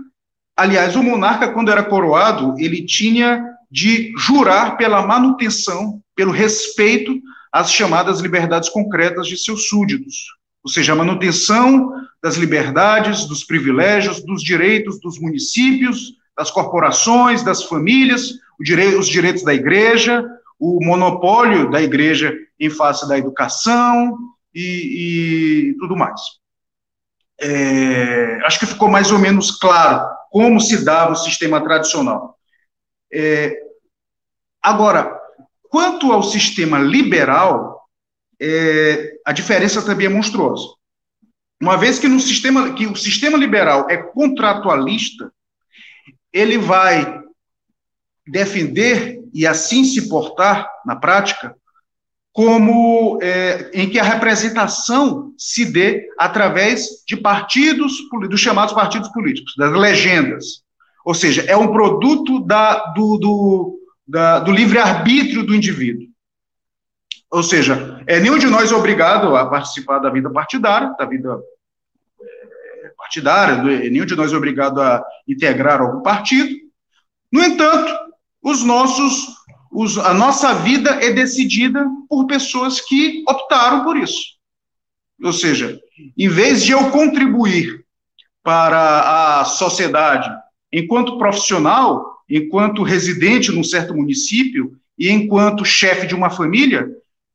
aliás, o monarca, quando era coroado, ele tinha de jurar pela manutenção, pelo respeito as chamadas liberdades concretas de seus súditos, ou seja, a manutenção das liberdades, dos privilégios, dos direitos dos municípios, das corporações, das famílias, os direitos da igreja, o monopólio da igreja em face da educação e, e tudo mais. É, acho que ficou mais ou menos claro como se dava o sistema tradicional. É, agora, Quanto ao sistema liberal, é, a diferença também é monstruosa. Uma vez que, no sistema, que o sistema liberal é contratualista, ele vai defender e assim se portar na prática como é, em que a representação se dê através de partidos, dos chamados partidos políticos, das legendas. Ou seja, é um produto da, do, do, da, do livre-arbítrio do indivíduo. Ou seja, é, nenhum de nós é obrigado a participar da vida partidária, da vida é, partidária, nenhum de nós é obrigado a integrar algum partido. No entanto, os nossos, os, a nossa vida é decidida por pessoas que optaram por isso. Ou seja, em vez de eu contribuir para a sociedade enquanto profissional, enquanto residente num certo município e enquanto chefe de uma família,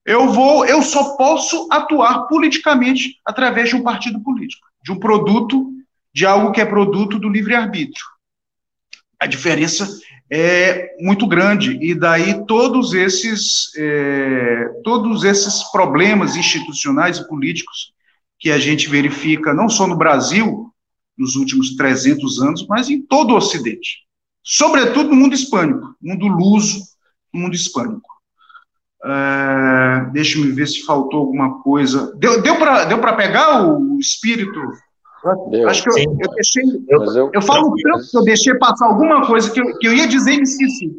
eu vou, eu só posso atuar politicamente através de um partido político, de um produto, de algo que é produto do livre-arbítrio. A diferença é muito grande e daí todos esses é, todos esses problemas institucionais e políticos que a gente verifica não só no Brasil nos últimos 300 anos, mas em todo o Ocidente, sobretudo no mundo hispânico, mundo luso, mundo hispânico. É, Deixa-me ver se faltou alguma coisa. Deu, deu para deu pegar o espírito Deu. Acho que eu, eu deixei. Eu, eu, eu falo tanto que eu deixei passar alguma coisa que eu, que eu ia dizer e me esqueci.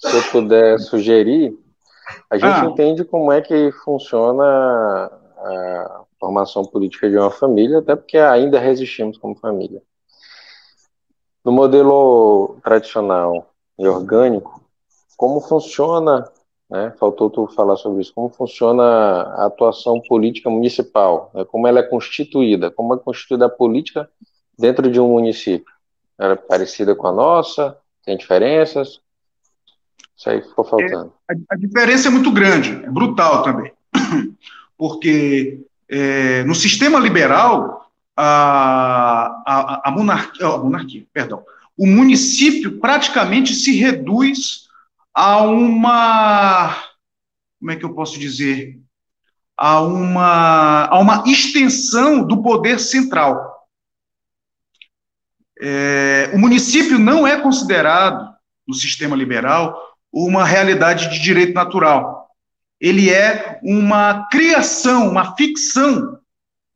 Se eu puder sugerir, a gente ah. entende como é que funciona a formação política de uma família, até porque ainda resistimos como família. No modelo tradicional e orgânico, como funciona né? Faltou tu falar sobre isso. Como funciona a atuação política municipal? Né? Como ela é constituída? Como é constituída a política dentro de um município? Era parecida com a nossa? Tem diferenças? Isso aí ficou faltando. É, a, a, diferença é muito grande, é brutal também. [coughs] Porque é, no sistema liberal, a, a, a, monarquia, a monarquia, perdão, o município praticamente se reduz a uma. Como é que eu posso dizer? A uma, a uma extensão do poder central. É, o município não é considerado, no sistema liberal, uma realidade de direito natural. Ele é uma criação, uma ficção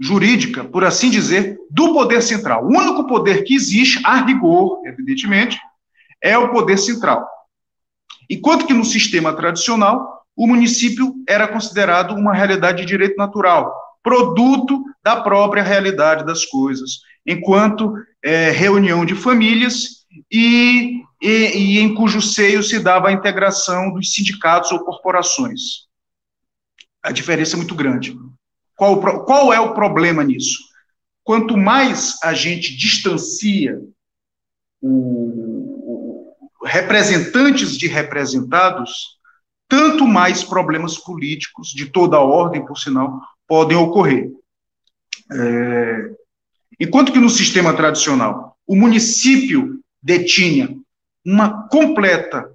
jurídica, por assim dizer, do poder central. O único poder que existe, a rigor, evidentemente, é o poder central. Enquanto que no sistema tradicional, o município era considerado uma realidade de direito natural, produto da própria realidade das coisas, enquanto é, reunião de famílias e, e, e em cujo seio se dava a integração dos sindicatos ou corporações. A diferença é muito grande. Qual, qual é o problema nisso? Quanto mais a gente distancia o, representantes de representados, tanto mais problemas políticos de toda a ordem, por sinal, podem ocorrer. É, enquanto que no sistema tradicional o município detinha uma completa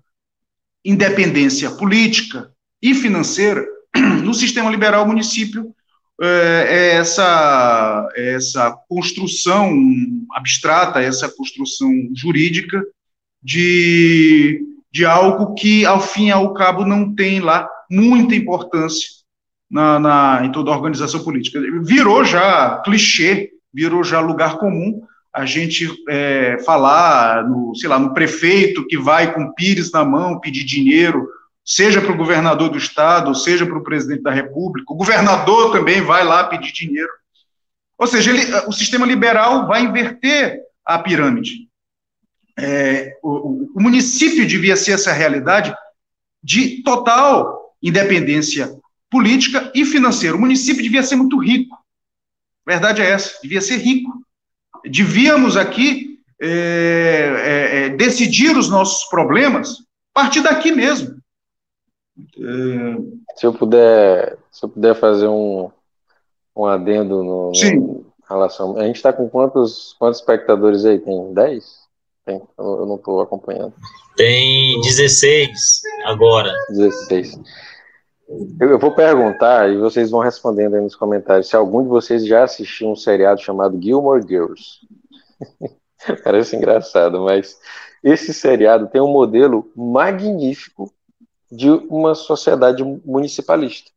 independência política e financeira, [clears throat] no sistema liberal o município é, é essa, essa construção abstrata, essa construção jurídica de, de algo que, ao fim e ao cabo, não tem lá muita importância na, na, em toda a organização política. Virou já clichê, virou já lugar comum a gente é, falar no, sei lá, no prefeito que vai com pires na mão pedir dinheiro, seja para o governador do estado, seja para o presidente da república, o governador também vai lá pedir dinheiro. Ou seja, ele, o sistema liberal vai inverter a pirâmide é, o, o, município devia ser essa realidade de total independência política e financeira. O município devia ser muito rico. A verdade é essa, devia ser rico. Devíamos aqui é, é, é decidir os nossos problemas a partir daqui mesmo. É, se eu puder, se eu puder fazer um, um adendo no, no relação. A gente está com quantos, quantos espectadores aí? Tem 10? Tem, eu não estou acompanhando. Tem 16 agora. 16. Eu, vou perguntar e vocês vão respondendo aí nos comentários se algum de vocês já assistiu um seriado chamado Gilmore Girls. [laughs] Parece engraçado, mas esse seriado tem um modelo magnífico de uma sociedade municipalista.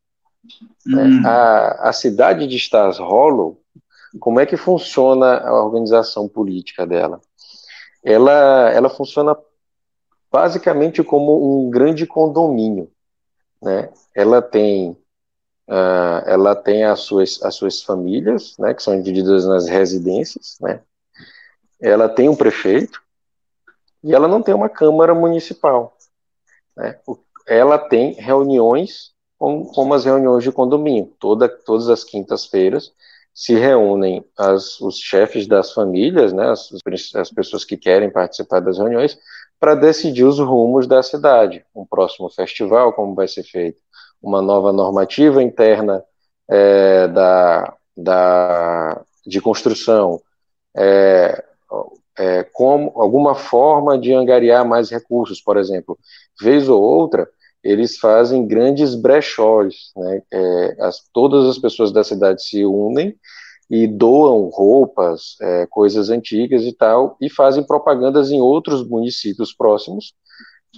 Hum. A, a cidade de Stars Hollow, como é que funciona a organização política dela? Ela, ela funciona basicamente como um grande condomínio, né? Ela tem uh, ela tem as suas, as suas famílias, né, que são divididas nas residências, né? Ela tem um prefeito e ela não tem uma câmara municipal, né? Ela tem reuniões como, como as reuniões de condomínio. Toda, todas as quintas-feiras se reúnem as, os chefes das famílias, né, as, as pessoas que querem participar das reuniões, para decidir os rumos da cidade. Um próximo festival, como vai ser feito, uma nova normativa interna é, da, da, de construção, é, é, como alguma forma de angariar mais recursos, por exemplo. Vez ou outra, eles fazem grandes brechós, né? É, as, todas as pessoas da cidade se unem e doam roupas, é, coisas antigas e tal, e fazem propagandas em outros municípios próximos,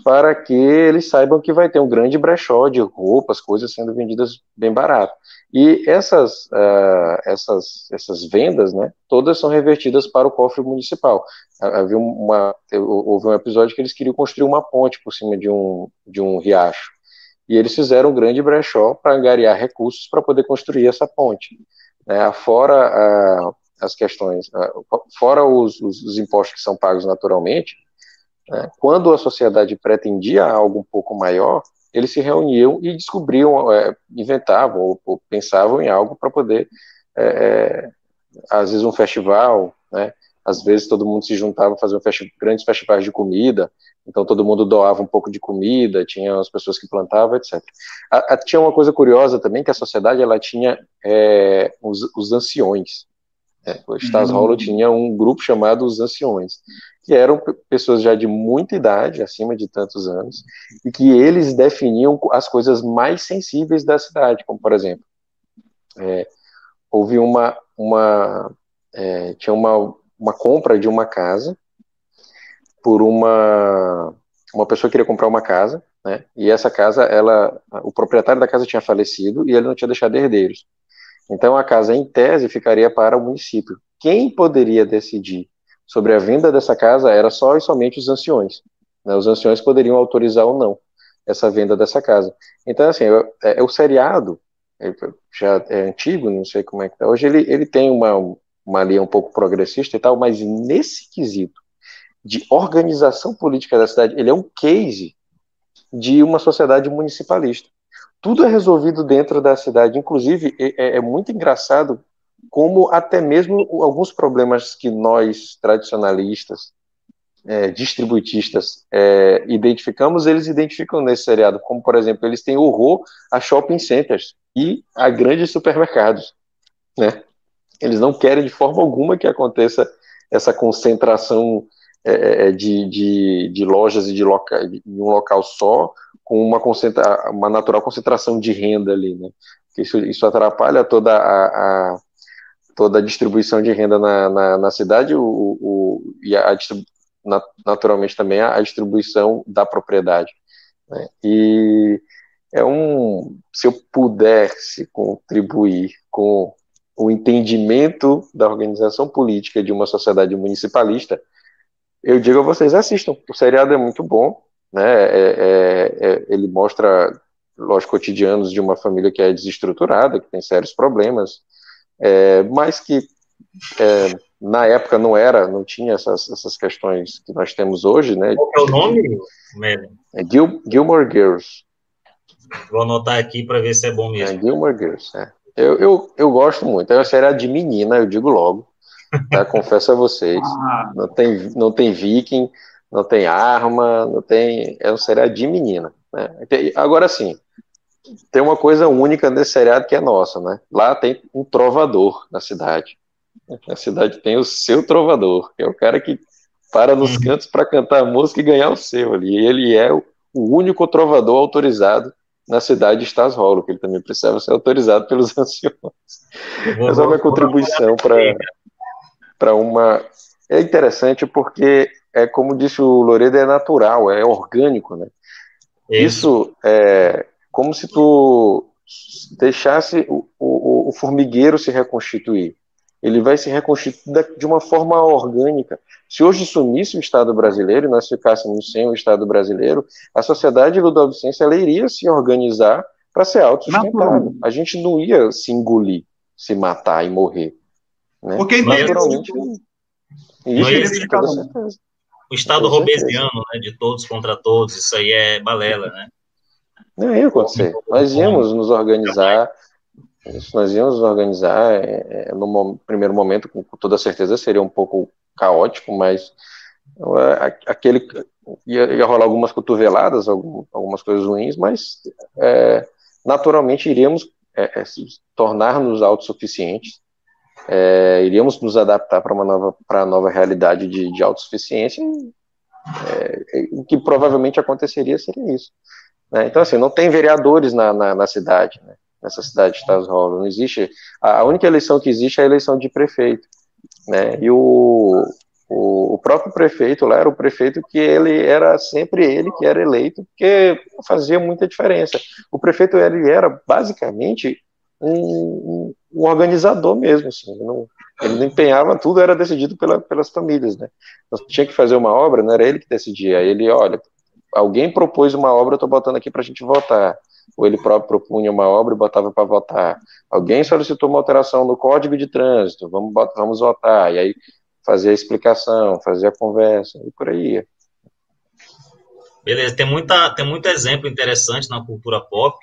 para que eles saibam que vai ter um grande brechó de roupas, coisas sendo vendidas bem barato. E essas, uh, essas, essas vendas, né, todas são revertidas para o cofre municipal. Havia uma, houve um episódio que eles queriam construir uma ponte por cima de um, de um riacho. E eles fizeram um grande brechó para angariar recursos para poder construir essa ponte. Né, fora uh, as questões, uh, fora os, os, os impostos que são pagos naturalmente, né? Quando a sociedade pretendia algo um pouco maior, eles se reuniam e descobriam, é, inventavam ou, ou, pensavam em algo para poder, é, é, às vezes um festival, né? às vezes todo mundo se juntava para fazer um festi grandes festivais de comida, então todo mundo doava um pouco de comida, tinha as pessoas que plantavam, etc. A, a, tinha uma coisa curiosa também, que a sociedade ela tinha é, os, os anciões, é, o Stas Rolo uhum. tinha um grupo chamado os Anciões, que eram pessoas já de muita idade, acima de tantos anos, e que eles definiam as coisas mais sensíveis da cidade, como por exemplo, é, houve uma, uma é, tinha uma, uma compra de uma casa por uma uma pessoa queria comprar uma casa, né? E essa casa, ela, o proprietário da casa tinha falecido e ele não tinha deixado herdeiros. Então a casa, em tese, ficaria para o município. Quem poderia decidir sobre a venda dessa casa era só e somente os anciões. Né? Os anciões poderiam autorizar ou não essa venda dessa casa. Então, assim, é, é o seriado, já é antigo, não sei como é que tá. Hoje ele, ele tem uma, uma linha um pouco progressista e tal, mas nesse quesito de organização política da cidade, ele é um case de uma sociedade municipalista tudo é resolvido dentro da cidade. Inclusive, é, é, muito engraçado como até mesmo alguns problemas que nós, tradicionalistas, é, distributistas, é, identificamos, eles identificam nesse seriado. Como, por exemplo, eles têm horror a shopping centers e a grandes supermercados. Né? Eles não querem de forma alguma que aconteça essa concentração é, é de, de, de, lojas e de loca, em um local só, com uma, concentra uma natural concentração de renda ali, né? Isso, isso atrapalha toda a, a toda a distribuição de renda na, na, na cidade o, o, e a, a, naturalmente também a, distribuição da propriedade. Né? E é um, se eu pudesse contribuir com o entendimento da organização política de uma sociedade municipalista, eu digo a vocês, assistam, o seriado é muito bom, né? É, é, é, ele mostra os cotidianos de uma família que é desestruturada, que tem sérios problemas, é, mas que é, na época não era, não tinha essas, essas questões que nós temos hoje, né? Qual é o nome? É Gil, Gilmore Girls. Vou anotar aqui para ver se é bom mesmo. É, Gilmore Girls, é. Eu, eu, eu gosto muito. É uma série de menina, eu digo logo. Tá? [laughs] Confesso a vocês. Ah. Não tem, não tem viking, não tem arma, não tem. É um seriado de menina. Né? Agora sim, tem uma coisa única nesse seriado que é nossa, né? Lá tem um trovador na cidade. A cidade tem o seu trovador, que é o cara que para nos uhum. cantos para cantar música e ganhar o seu ali. E ele é o, único trovador autorizado na cidade de Stasrolo, que ele também precisava ser autorizado pelos [laughs] anciões. Essa é uma contribuição para uma. É interessante porque é como disse o Loredo, é natural, é orgânico, né? Isso, Isso é como se tu deixasse o, o, o, formigueiro se reconstituir. Ele vai se reconstituir de uma forma orgânica. Se hoje sumisse o Estado brasileiro e nós ficássemos sem o Estado brasileiro, a sociedade ludovicense ela iria se organizar para ser autossustentável. A gente não ia se engolir, se matar e morrer. Né? Porque naturalmente. Isso, com certeza o Estado robesiano, né, de todos contra todos, isso aí é balela, né? Não ia acontecer. Nós íamos nos organizar, nós íamos nos organizar, é, é no primeiro momento, com toda certeza, seria um pouco caótico, mas é, aquele ia, ia rolar algumas cotoveladas, algumas coisas ruins, mas é, naturalmente iríamos é, é, tornar-nos autossuficientes, é, iríamos nos adaptar para uma nova, para a nova realidade de, de autossuficiência, é, o que provavelmente aconteceria seria isso. Né? Então, assim, não tem vereadores na, na, na cidade, né? nessa cidade de Tasrola, não existe, a única eleição que existe é a eleição de prefeito, né? e o, o, o, próprio prefeito lá era o prefeito que ele era sempre ele que era eleito, porque fazia muita diferença. O prefeito ele era basicamente um, um organizador mesmo, assim, ele não, ele não empenhava tudo, era decidido pela, pelas famílias, né? Então, tinha que fazer uma obra, não era ele que decidia, ele, olha, alguém propôs uma obra, eu estou botando aqui para a gente votar. Ou ele próprio propunha uma obra e botava para votar. Alguém solicitou uma alteração no código de trânsito, vamos, vamos votar. E aí fazer a explicação, fazer a conversa, e por aí. Beleza, tem, muita, tem muito exemplo interessante na cultura pop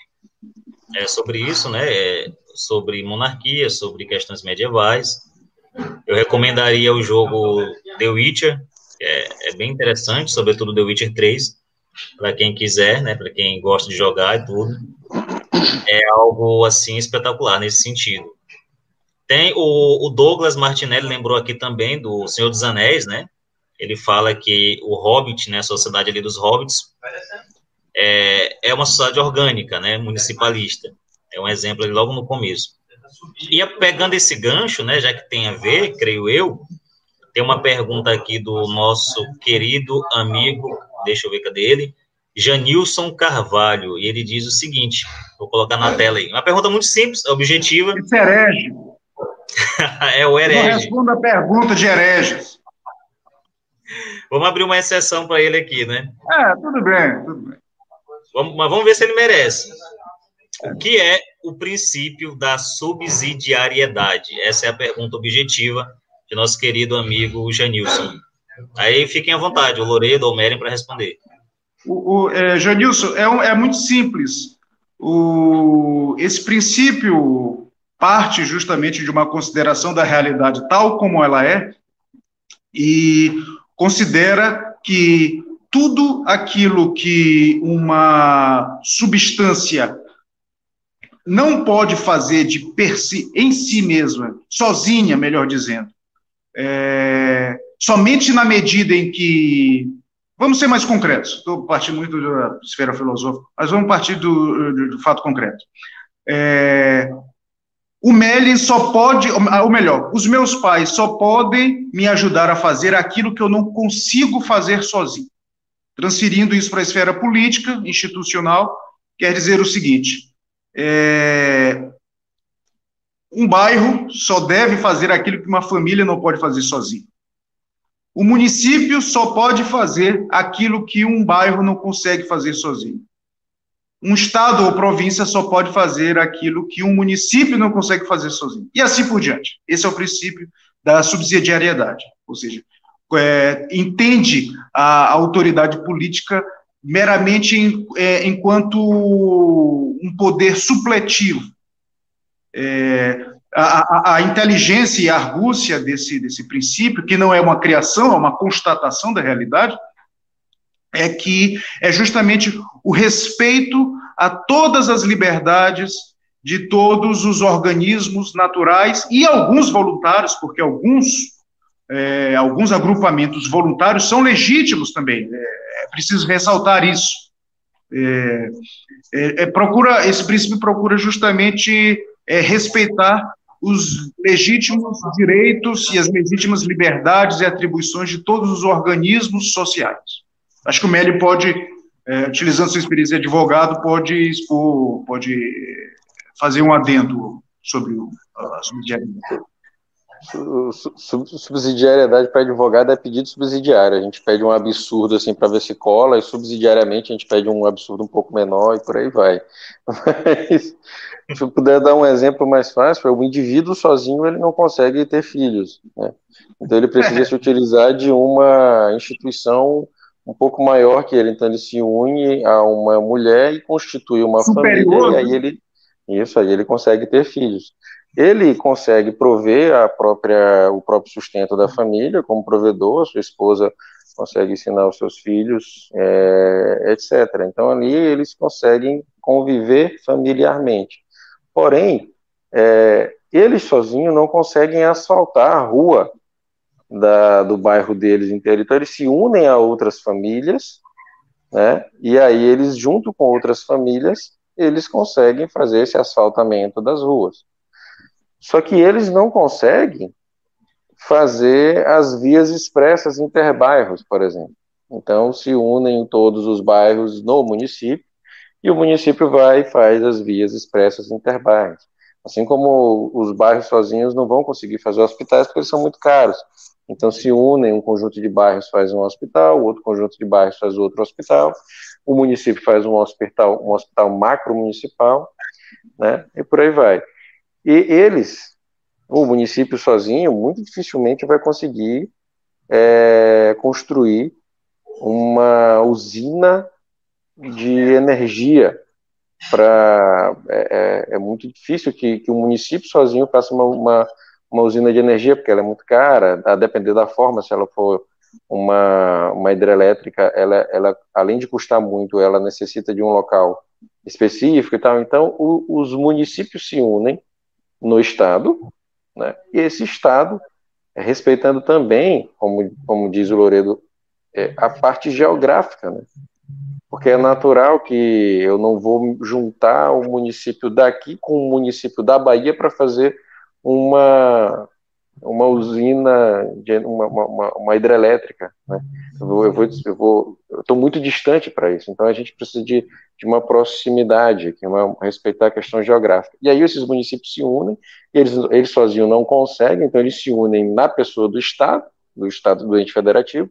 é, sobre isso, né? É, sobre monarquia, sobre questões medievais. Eu recomendaria o jogo The Witcher, é, é bem interessante, sobretudo The Witcher 3, para quem quiser, né? Para quem gosta de jogar e tudo. É algo assim espetacular nesse sentido. Tem o, o, Douglas Martinelli lembrou aqui também do Senhor dos Anéis, né? Ele fala que o Hobbit, né, a sociedade ali dos Hobbits, é, é uma sociedade orgânica, né, municipalista. É um exemplo ali logo no começo. E pegando esse gancho, né, já que tem a ver, creio eu, tem uma pergunta aqui do nosso querido amigo, deixa eu ver cadê ele, Janilson Carvalho, e ele diz o seguinte, vou colocar na tela aí, uma pergunta muito simples, objetiva. Isso é herege. [laughs] é o herege. Não responda a pergunta de hereges. Vamos abrir uma exceção para ele aqui, né? É, tudo bem, tudo bem. Vamos, mas vamos ver se ele merece. O que é o princípio da subsidiariedade? Essa é a pergunta objetiva de nosso querido amigo Janilson. Aí fiquem à vontade, o Loredo ou Meren para responder. O, o é, Janilson, é, um, é muito simples. O, esse princípio parte justamente de uma consideração da realidade tal como ela é e considera que tudo aquilo que uma substância não pode fazer de per si, em si mesma, sozinha, melhor dizendo, é, somente na medida em que. Vamos ser mais concretos, estou partindo muito da esfera filosófica, mas vamos partir do, do, do fato concreto. É, o Meli só pode, ou melhor, os meus pais só podem me ajudar a fazer aquilo que eu não consigo fazer sozinho. Transferindo isso para a esfera política, institucional, quer dizer o seguinte: é, um bairro só deve fazer aquilo que uma família não pode fazer sozinho. O município só pode fazer aquilo que um bairro não consegue fazer sozinho um estado ou província só pode fazer aquilo que um município não consegue fazer sozinho. E assim por diante. Esse é o princípio da subsidiariedade, ou seja, é, entende a, autoridade política meramente é, enquanto um poder supletivo. É, a, a, a, inteligência e a argúcia desse, desse princípio, que não é uma criação, é uma constatação da realidade, é que é justamente o respeito a todas as liberdades de todos os organismos naturais e alguns voluntários, porque alguns, é, alguns agrupamentos voluntários são legítimos também. É, é preciso ressaltar isso. É, é, é procura, esse princípio procura justamente é, respeitar os legítimos direitos e as legítimas liberdades e atribuições de todos os organismos sociais. Acho que o Meli pode, utilizando sua experiência de advogado, pode expor, pode fazer um adendo sobre a subsidiariedade. Subsidiariedade para advogado é pedido subsidiário. A gente pede um absurdo assim para ver se cola, e subsidiariamente a gente pede um absurdo um pouco menor e por aí vai. [laughs] Mas, se eu puder dar um exemplo mais fácil, o indivíduo sozinho ele não consegue ter filhos. Né? Então ele precisa se utilizar de uma instituição um pouco maior que ele, então ele se une a uma mulher e constitui uma Superior, família, e aí né? ele isso aí ele consegue ter filhos. Ele consegue prover a própria o próprio sustento da família como provedor, sua esposa consegue ensinar os seus filhos, é, etc. Então ali eles conseguem conviver familiarmente. Porém, é, eles sozinhos não conseguem asfaltar a rua da, do bairro deles inteiro. Então eles se unem a outras famílias, né? E aí eles, junto com outras famílias, eles conseguem fazer esse asfaltamento das ruas. Só que eles não conseguem fazer as vias expressas interbairros, por exemplo. Então se unem todos os bairros no município e o município vai e faz as vias expressas interbairros. Assim como os bairros sozinhos não vão conseguir fazer hospitais porque eles são muito caros. Então se unem, um conjunto de bairros faz um hospital, outro conjunto de bairros faz outro hospital, o município faz um hospital, um hospital macro municipal, né? E por aí vai. E eles, o município sozinho, muito dificilmente vai conseguir é, construir uma usina de energia para é, é, é, muito difícil que, que o município sozinho faça uma, uma uma usina de energia, porque ela é muito cara, a depender da forma, se ela for uma, uma hidrelétrica, ela, ela, além de custar muito, ela necessita de um local específico e tal. Então, o, os municípios se unem no Estado, né, e esse Estado, respeitando também, como, como diz o Loredo, é, a parte geográfica, né? Porque é natural que eu não vou juntar o município daqui com o município da Bahia para fazer uma, uma usina, de, uma, uma, uma hidrelétrica. Né? Eu vou, eu vou, eu vou, estou muito distante para isso. Então a gente precisa de, de uma proximidade, que é uma, respeitar a questão geográfica. E aí esses municípios se unem, eles, eles sozinhos não conseguem, então eles se unem na pessoa do Estado, do Estado do ente federativo,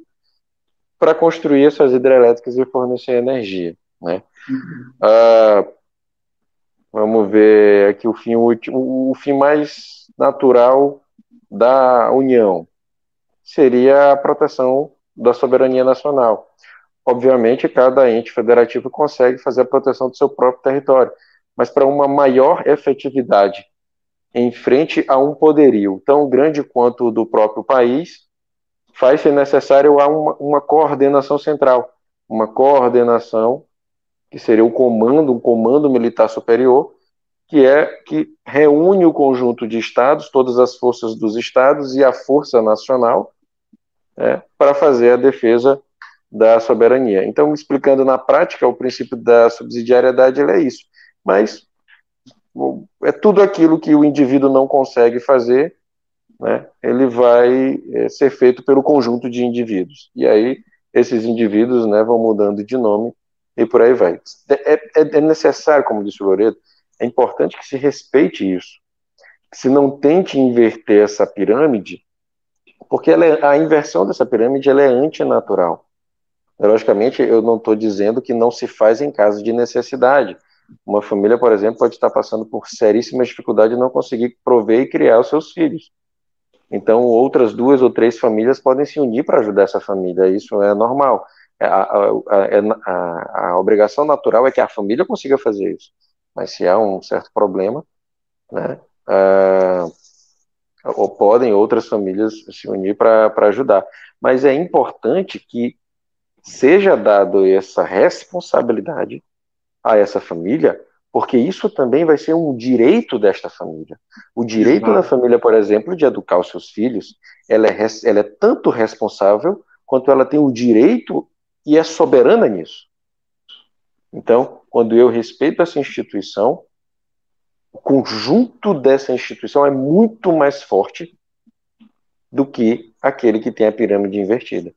para construir essas hidrelétricas e fornecer energia. Né? Ah, vamos ver aqui o fim último, o fim mais natural da União seria a proteção da soberania nacional. Obviamente, cada ente federativo consegue fazer a proteção do seu próprio território, mas para uma maior efetividade em frente a um poderio tão grande quanto o do próprio país, faz-se necessário uma, uma coordenação central, uma coordenação que seria o comando, um comando militar superior, que é que reúne o conjunto de estados, todas as forças dos estados e a força nacional né, para fazer a defesa da soberania. Então, explicando na prática, o princípio da subsidiariedade é isso. Mas é tudo aquilo que o indivíduo não consegue fazer, né, ele vai é, ser feito pelo conjunto de indivíduos. E aí, esses indivíduos né, vão mudando de nome e por aí vai. É, é, é necessário, como disse o Loreto, é importante que se respeite isso. Que se não tente inverter essa pirâmide, porque é, a inversão dessa pirâmide ela é antinatural. Logicamente, eu não estou dizendo que não se faz em caso de necessidade. Uma família, por exemplo, pode estar passando por seríssima dificuldade de não conseguir prover e criar os seus filhos. Então, outras duas ou três famílias podem se unir para ajudar essa família. Isso é normal. A, a, a, a, obrigação natural é que a família consiga fazer isso mas se há um certo problema, né, uh, ou podem outras famílias se unir para ajudar. Mas é importante que seja dado essa responsabilidade a essa família, porque isso também vai ser um direito desta família. O direito da família, por exemplo, de educar os seus filhos, ela é, ela é tanto responsável quanto ela tem o direito e é soberana nisso. Então, quando eu respeito essa instituição, o conjunto dessa instituição é muito mais forte do que aquele que tem a pirâmide invertida.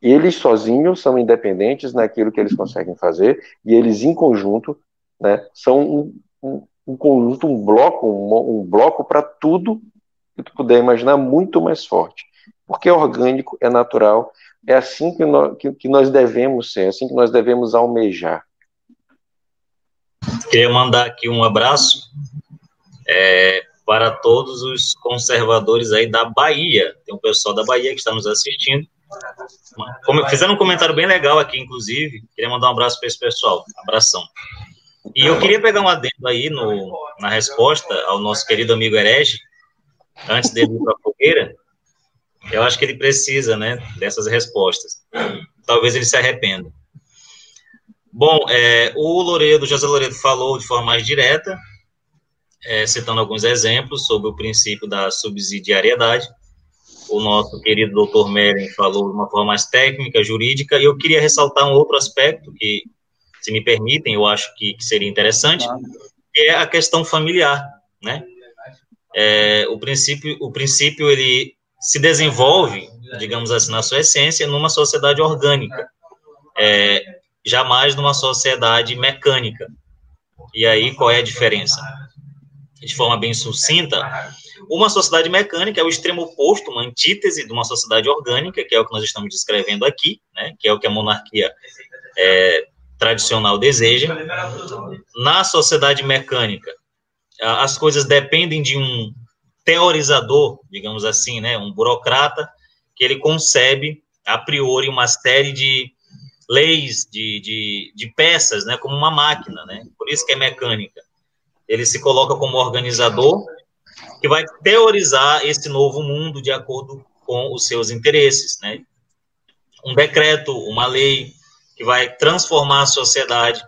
Eles sozinhos são independentes naquilo que eles conseguem fazer, e eles em conjunto né, são um, um, um conjunto, um bloco, um, um bloco para tudo que tu puder imaginar, muito mais forte. Porque é orgânico, é natural, é assim que nós, que, que nós devemos ser, é assim que nós devemos almejar. Queria mandar aqui um abraço é, para todos os conservadores aí da Bahia. Tem um pessoal da Bahia que está nos assistindo. Fizeram um comentário bem legal aqui, inclusive. Queria mandar um abraço para esse pessoal. Abração. E eu queria pegar um adendo aí no, na resposta ao nosso querido amigo Herege, antes dele ir para a fogueira. Eu acho que ele precisa, né, dessas respostas. Talvez ele se arrependa. Bom, é, o Loredo, José Loredo falou de forma mais direta, é, citando alguns exemplos sobre o princípio da subsidiariedade. O nosso querido doutor Meren falou de uma forma mais técnica, jurídica, e eu queria ressaltar um outro aspecto que, se me permitem, eu acho que, que seria interessante, que é a questão familiar, né? É, o princípio, o princípio ele se desenvolve, digamos assim, na sua essência, numa sociedade orgânica, é, jamais numa sociedade mecânica. E aí qual é a diferença? De forma bem sucinta, uma sociedade mecânica é o extremo oposto, uma antítese de uma sociedade orgânica, que é o que nós estamos descrevendo aqui, né, que é o que a monarquia é, tradicional deseja. Na sociedade mecânica, as coisas dependem de um teorizador, digamos assim, né, um burocrata, que ele concebe a priori uma série de leis, de, de, de peças, né, como uma máquina, né, por isso que é mecânica. Ele se coloca como organizador que vai teorizar esse novo mundo de acordo com os seus interesses, né. Um decreto, uma lei que vai transformar a sociedade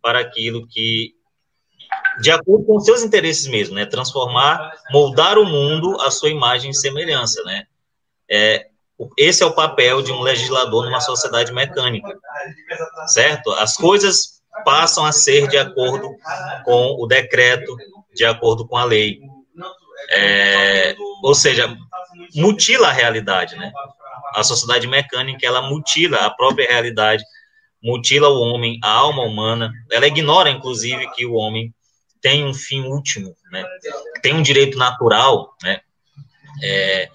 para aquilo que de acordo com seus interesses mesmo, né? Transformar, moldar o mundo à sua imagem e semelhança, né? É, esse é o papel de um legislador numa sociedade mecânica, certo? As coisas passam a ser de acordo com o decreto, de acordo com a lei. É, ou seja, mutila a realidade, né? A sociedade mecânica, ela mutila a própria realidade, mutila o homem, a alma humana. Ela ignora, inclusive, que o homem tem um fim último, né? Tem um direito natural, né? É,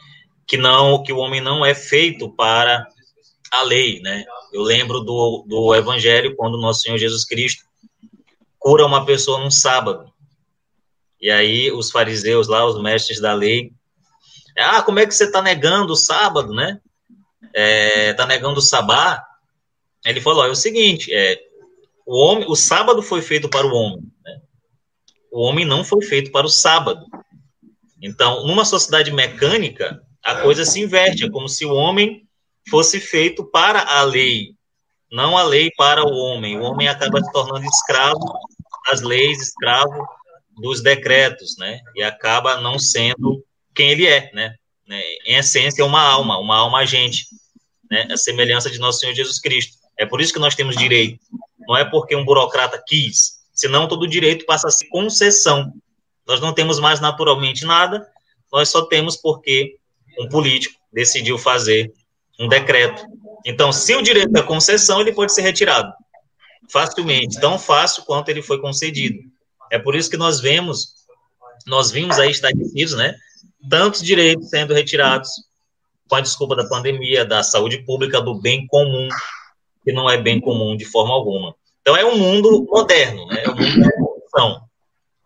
que não, que o homem não é feito para a lei, né? Eu lembro do, do Evangelho quando nosso Senhor Jesus Cristo cura uma pessoa num sábado. E aí os fariseus lá, os mestres da lei, ah, como é que você está negando o sábado, né? Está é, tá negando o sabá? Ele falou, é o seguinte, é, o homem, o sábado foi feito para o homem, né? O homem não foi feito para o sábado. Então, numa sociedade mecânica, a coisa se inverte. É como se o homem fosse feito para a lei, não a lei para o homem. O homem acaba se tornando escravo das leis, escravo dos decretos, né? E acaba não sendo quem ele é, né? Em essência, é uma alma, uma alma agente, né? A semelhança de nosso Senhor Jesus Cristo. É por isso que nós temos direito. Não é porque um burocrata quis, senão todo direito passa a ser concessão. Nós não temos mais naturalmente nada, nós só temos porque um político decidiu fazer um decreto. Então, se o direito é concessão, ele pode ser retirado facilmente, tão fácil quanto ele foi concedido. É por isso que nós vemos, nós vimos aí estabelecidos, né, tantos direitos sendo retirados com a desculpa da pandemia, da saúde pública, do bem comum, que não é bem comum de forma alguma. Então é um mundo moderno, né? É um mundo da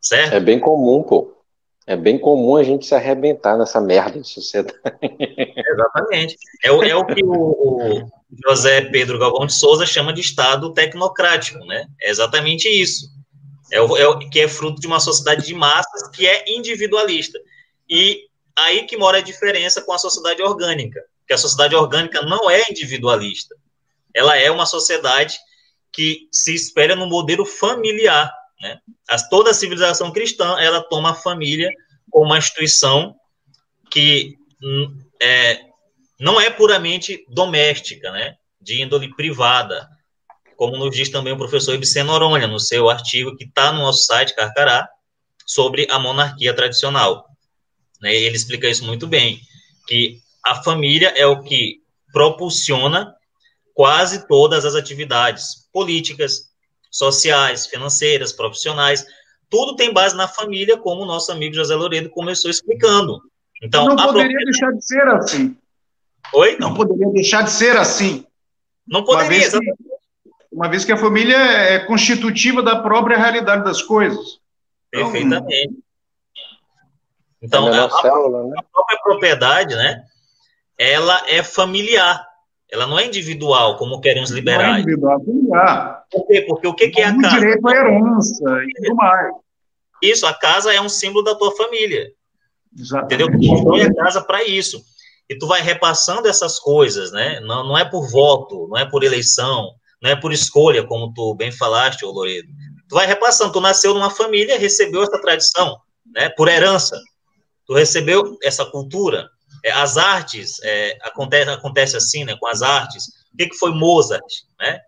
certo? É bem comum, pô. É bem comum a gente se arrebentar nessa merda de sociedade. Exatamente. É o, é o que o, José Pedro Galvão de Souza chama de Estado tecnocrático, né? É exatamente isso. É o, é o que é fruto de uma sociedade de massas que é individualista. E aí que mora a diferença com a sociedade orgânica, que a sociedade orgânica não é individualista. Ela é uma sociedade que se espelha no modelo familiar. Né? As, toda a civilização cristã ela toma a família como uma instituição que hum, é, não é puramente doméstica, né? de índole privada, como nos diz também o professor Ibsen Noronha, no seu artigo que está no nosso site, Carcará, sobre a monarquia tradicional. Né? Ele explica isso muito bem, que a família é o que propulsiona quase todas as atividades políticas, sociais, financeiras, profissionais, tudo tem base na família, como o nosso amigo José Loredo começou explicando. Então, não poderia deixar de ser assim. Oi? Não poderia deixar de ser assim. Não poderia, uma vez, que, uma vez que a família é constitutiva da própria realidade das coisas. Perfeitamente. Então, é a, célula, né? a própria propriedade, né, ela é familiar. Ela não é individual, como querem os liberais. Não é individual, é familiar. Por quê? Porque o que, que é a casa? direito à herança e tudo mais. Isso, a casa é um símbolo da tua família. Exatamente. Entendeu? Tu constrói a casa para isso. E tu vai repassando essas coisas, né? Não, não é por voto, não é por eleição, não é por escolha, como tu bem falaste, ô Loredo. Tu vai repassando. Tu nasceu numa família, recebeu essa tradição, né? Por herança. Tu recebeu essa cultura. É, as artes, é, acontece, acontece assim, né? Com as artes. O que, que foi Mozart, né?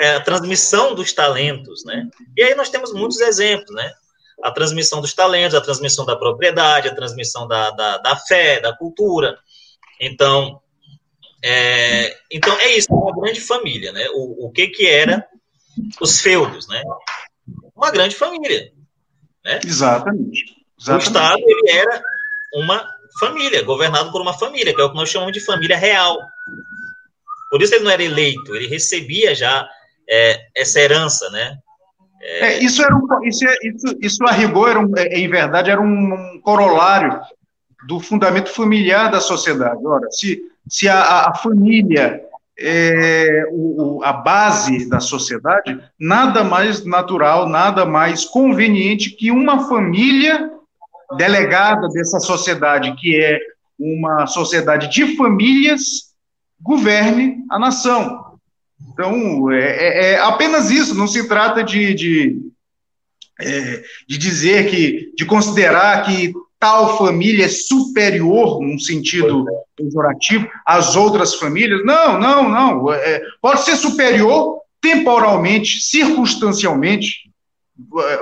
É a transmissão dos talentos, né? E aí nós temos muitos exemplos, né? a transmissão dos talentos, a transmissão da propriedade, a transmissão da, da, da fé, da cultura. Então, é, então é isso, uma grande família, né? O, o que que era os feudos, né? Uma grande família, né? Exatamente. Exatamente. O Estado ele era uma família, governado por uma família, que é o que nós chamamos de família real. Por isso ele não era eleito, ele recebia já é, essa herança, né? É, isso, era um, isso, é, isso, isso a rigor, era um, é, em verdade, era um, corolário do fundamento familiar da sociedade. Ora, se, se a, a família é o, a base da sociedade, nada mais natural, nada mais conveniente que uma família delegada dessa sociedade, que é uma sociedade de famílias, governe a nação. Então, é, é, é apenas isso, não se trata de, de, é, de dizer que, de considerar que tal família é superior, num sentido pejorativo, às outras famílias. Não, não, não. É, pode ser superior temporalmente, circunstancialmente.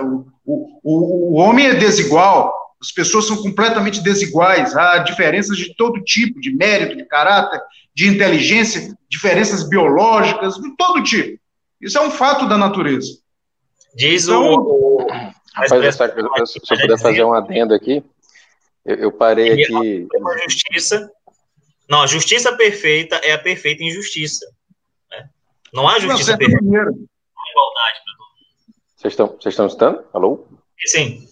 O, o, o homem é desigual, as pessoas são completamente desiguais, há diferenças de todo tipo, de mérito, de caráter, de inteligência, diferenças biológicas, de todo tipo. Isso é um fato da natureza. Diz então, o. Rapaz, se eu puder fazer um adendo aqui, eu, eu parei aqui. A justiça. Não, a justiça perfeita é a perfeita injustiça. Né? Não há justiça não, perfeita. Não há igualdade para Vocês estão, vocês estão escutando? Alô? Sim.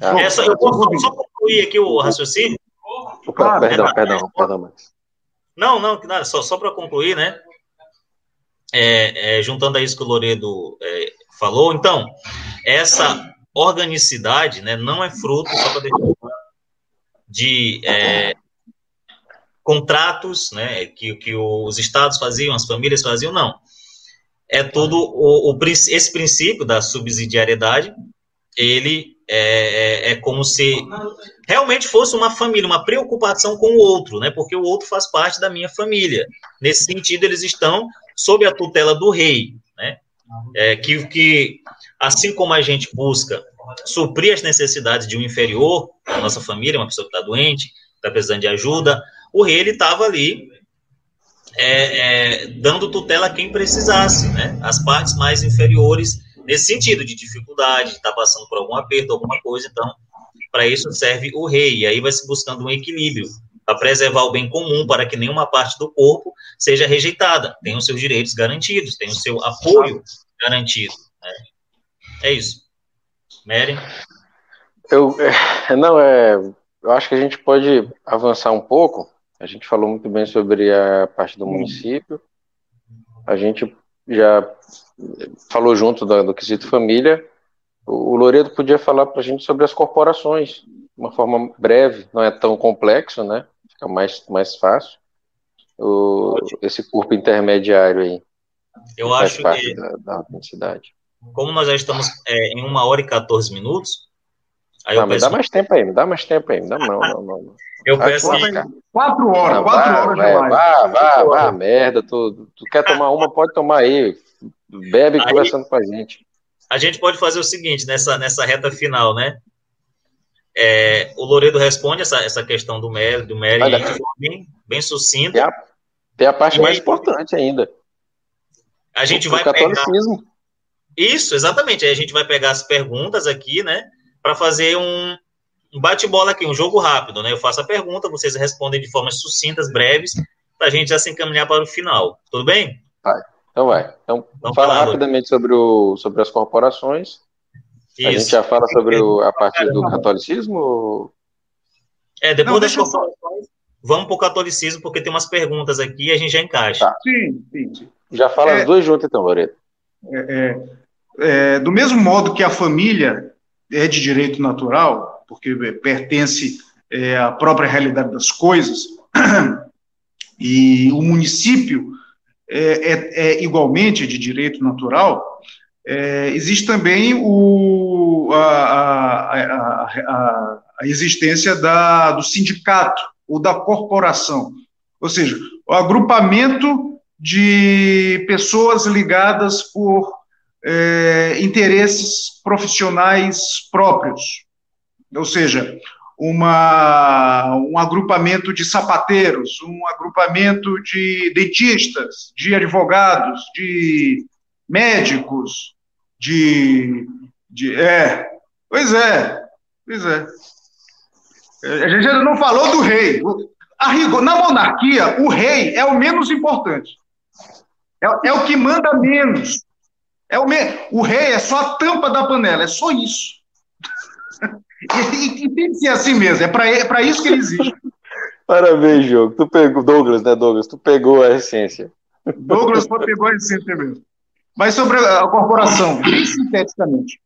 Ah, é só, eu posso só concluir aqui o raciocínio? Opa, perdão, é, perdão, perdão, mas... Não, não, nada, só, só para concluir, né? É, é, juntando a isso que o Loredo é, falou, então, essa organicidade né, não é fruto, só para deixar de é, contratos né, que, que os estados faziam, as famílias faziam, não. É tudo o, o esse princípio da subsidiariedade, ele é, é, é, como se realmente fosse uma família, uma preocupação com o outro, né? Porque o outro faz parte da minha família. Nesse sentido, eles estão sob a tutela do rei, né? É, que, que assim como a gente busca suprir as necessidades de um inferior, a nossa família, uma pessoa que está doente, está precisando de ajuda, o rei ele estava ali é, é, dando tutela a quem precisasse, né? As partes mais inferiores nesse sentido de dificuldade, de estar tá passando por algum aperto, alguma coisa. Então, para isso serve o rei. E aí vai se buscando um equilíbrio para preservar o bem comum, para que nenhuma parte do corpo seja rejeitada, tenha os seus direitos garantidos, tenha o seu apoio garantido. Né? É isso. Mary? Eu, é, não, é, eu acho que a gente pode avançar um pouco. A gente falou muito bem sobre a parte do município. A gente já falou junto do, do quesito família, o, o Loredo podia falar para a gente sobre as corporações, de uma forma breve, não é tão complexo, né? Fica mais, mais fácil. O, esse corpo intermediário aí. Eu acho que. Da, da autenticidade. Como nós já estamos é, em uma hora e 14 minutos. Aí não, me dá mais tempo aí, me dá mais tempo aí, me dá não, não, não. Eu peço que... Quatro horas, não, quatro vá, horas vai, vá, vá, vá, merda, tu, tu quer tomar uma, pode tomar aí, Bebe Aí, conversando com a gente. A gente pode fazer o seguinte, nessa, nessa reta final, né? É, o Loredo responde essa, essa questão do Mary, do Mary bem, bem sucinto. Tem a, tem a parte mais importante ainda. A gente o, vai o pegar... Isso, exatamente. Aí a gente vai pegar as perguntas aqui, né? Para fazer um, um bate-bola aqui, um jogo rápido, né? Eu faço a pergunta, vocês respondem de formas sucintas, breves, para a gente já se encaminhar para o final. Tudo bem? Vai. Então vai. Então, então fala falando. rapidamente sobre, o, sobre as corporações. Isso. A gente já fala sobre o, a parte do catolicismo? É, depois Não, das corporações. vamos para o catolicismo, porque tem umas perguntas aqui e a gente já encaixa. Tá. Sim, sim, sim. Já fala é, as duas juntas, então, Loreto. É, é, é, do mesmo modo que a família é de direito natural, porque pertence é, à própria realidade das coisas, [clears throat] e o município é, é, é igualmente de direito natural, é, existe também o, a, a, a, a existência da, do sindicato ou da corporação, ou seja, o agrupamento de pessoas ligadas por é, interesses profissionais próprios, ou seja, uma, um agrupamento de sapateiros, um agrupamento de dentistas, de advogados, de médicos, de, de é, pois é, pois é. A gente ainda não falou do rei. A rigor, na monarquia, o rei é o menos importante. É, é o que manda menos. É o, me... o rei é só a tampa da panela, é só isso. E, e, tem que ser assim mesmo, é para é isso que ele existe. [laughs] Parabéns, jogo. Tu pegou, Douglas, né, Douglas? Tu pegou a essência. Douglas pegou a essência mesmo. Mas sobre a corporação, bem sinteticamente.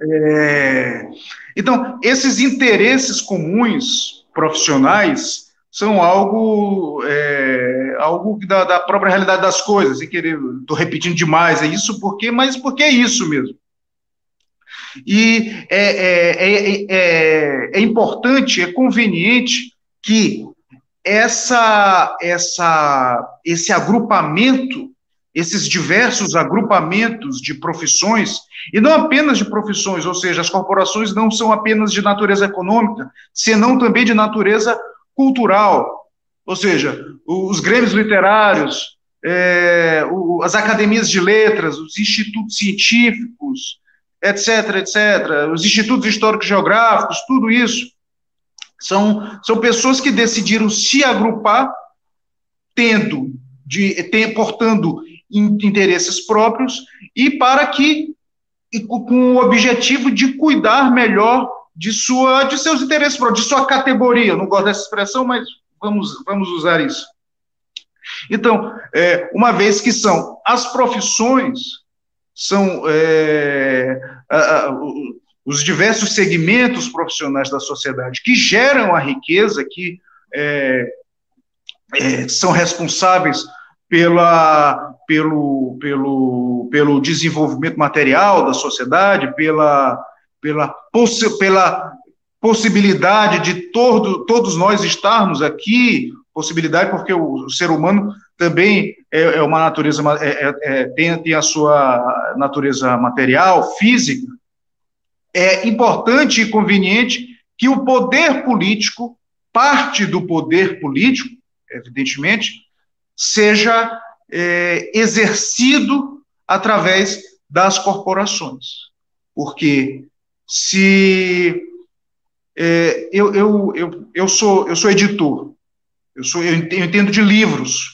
É... Então, esses interesses comuns profissionais são algo, é, algo da, da, própria realidade das coisas, sem querer, estou repetindo demais, é isso porque, mas porque é isso mesmo. E é, é, é, é importante, é conveniente que essa, essa, esse agrupamento, esses diversos agrupamentos de profissões, e não apenas de profissões, ou seja, as corporações não são apenas de natureza econômica, senão também de natureza cultural, ou seja, os grêmios literários, é, o, as academias de letras, os institutos científicos, etc., etc., os institutos históricos geográficos, tudo isso, são, são pessoas que decidiram se agrupar, tendo, de, tem, portando interesses próprios, e para que, com o objetivo de cuidar melhor de, sua, de seus interesses, de sua categoria. não gosto dessa expressão, mas vamos, vamos usar isso. Então, é, uma vez que são as profissões, são é, a, os diversos segmentos profissionais da sociedade que geram a riqueza, que é, é são responsáveis pela, pelo, pelo, pelo desenvolvimento material da sociedade, pela, pela, possi pela possibilidade de todo, todos nós estarmos aqui, possibilidade porque o, ser humano também é, é uma natureza, é, é, é, tem, tem a sua natureza material, física, é importante e conveniente que o poder político, parte do poder político, evidentemente, seja é, exercido através das corporações. Porque se é, eu, eu, eu, eu, sou, eu sou editor, eu, sou, eu entendo de livros.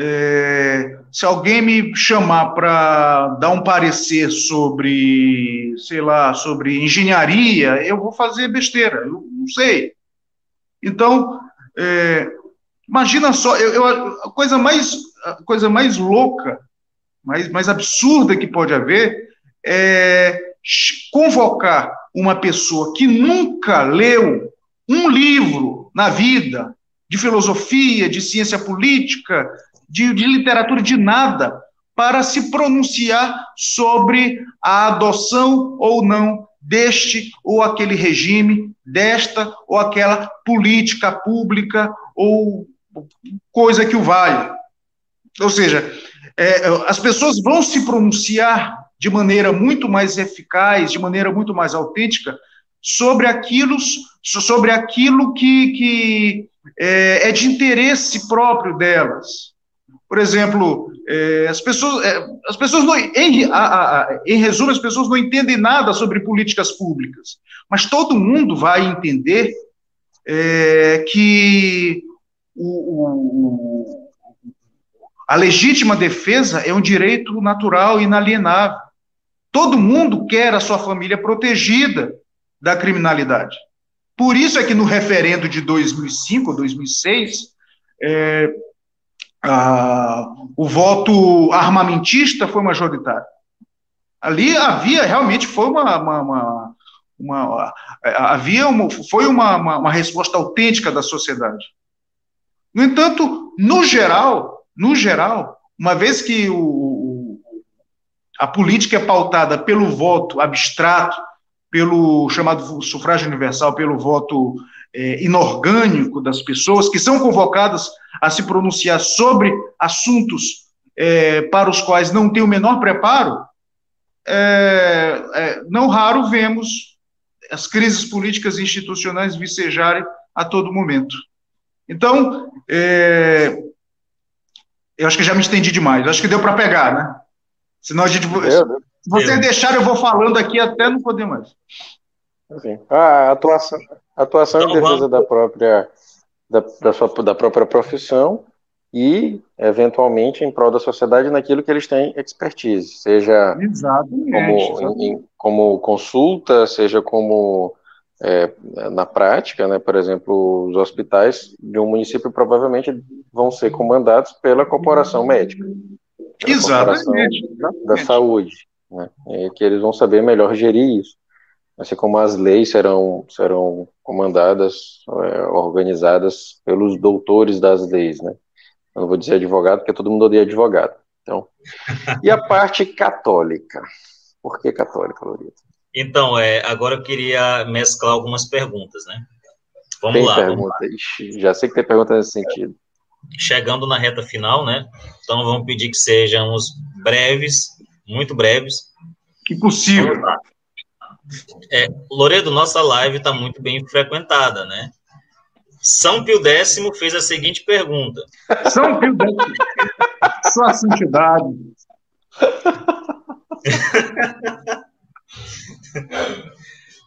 É, se alguém me chamar para dar um parecer sobre, sei lá, sobre engenharia, eu vou fazer besteira, eu não sei. Então, é, imagina só, eu, eu, a coisa mais, a coisa mais louca, mais, mais absurda que pode haver é convocar uma pessoa que nunca leu um livro na vida de filosofia, de ciência política, de, de literatura, de nada, para se pronunciar sobre a adoção ou não deste ou aquele regime, desta ou aquela política pública ou coisa que o vale. Ou seja, é, as pessoas vão se pronunciar de maneira muito mais eficaz, de maneira muito mais autêntica, sobre aquilo, sobre aquilo que, que é, é de interesse próprio delas. Por exemplo, é, as pessoas, é, as pessoas não, em, a, a, em resumo, as pessoas não entendem nada sobre políticas públicas, mas todo mundo vai entender é, que o, o, a legítima defesa é um direito natural e inalienável. Todo mundo quer a sua família protegida da criminalidade. Por isso é que no referendo de 2005 ou 2006, é, a, o voto armamentista foi majoritário. Ali havia realmente foi uma, uma, uma, uma havia uma, foi uma, uma, resposta autêntica da sociedade. No entanto, no geral, no geral, uma vez que o, a política é pautada pelo voto abstrato, pelo chamado sufrágio universal, pelo voto é, inorgânico das pessoas que são convocadas a se pronunciar sobre assuntos é, para os quais não tem o menor preparo, é, é, não raro vemos as crises políticas e institucionais vicejarem a todo momento. Então, é, eu acho que já me estendi demais. Eu acho que deu para pegar, né? Senão a gente. Se vocês deixarem, eu vou falando aqui até não poder mais. Assim, a atuação, atuação em defesa da própria, da, da, sua, da própria profissão e, eventualmente, em prol da sociedade naquilo que eles têm expertise, seja como, em, como consulta, seja como é, na prática, né, por exemplo, os hospitais de um município provavelmente vão ser comandados pela corporação médica, pela Exatamente. Corporação da saúde, né, que eles vão saber melhor gerir isso assim como as leis serão, serão comandadas, é, organizadas pelos doutores das leis, né? Eu não vou dizer advogado, porque todo mundo odeia advogado. Então, [laughs] e a parte católica? Por que católica, Lorita? Então, é, agora eu queria mesclar algumas perguntas, né? Vamos tem lá. Pergunta, vamos Já sei que tem pergunta nesse sentido. Chegando na reta final, né? Então vamos pedir que sejamos breves, muito breves. Impossível. É, Loredo, nossa live está muito bem frequentada, né? São Pio X fez a seguinte pergunta. São Pio X, sua santidade. [laughs]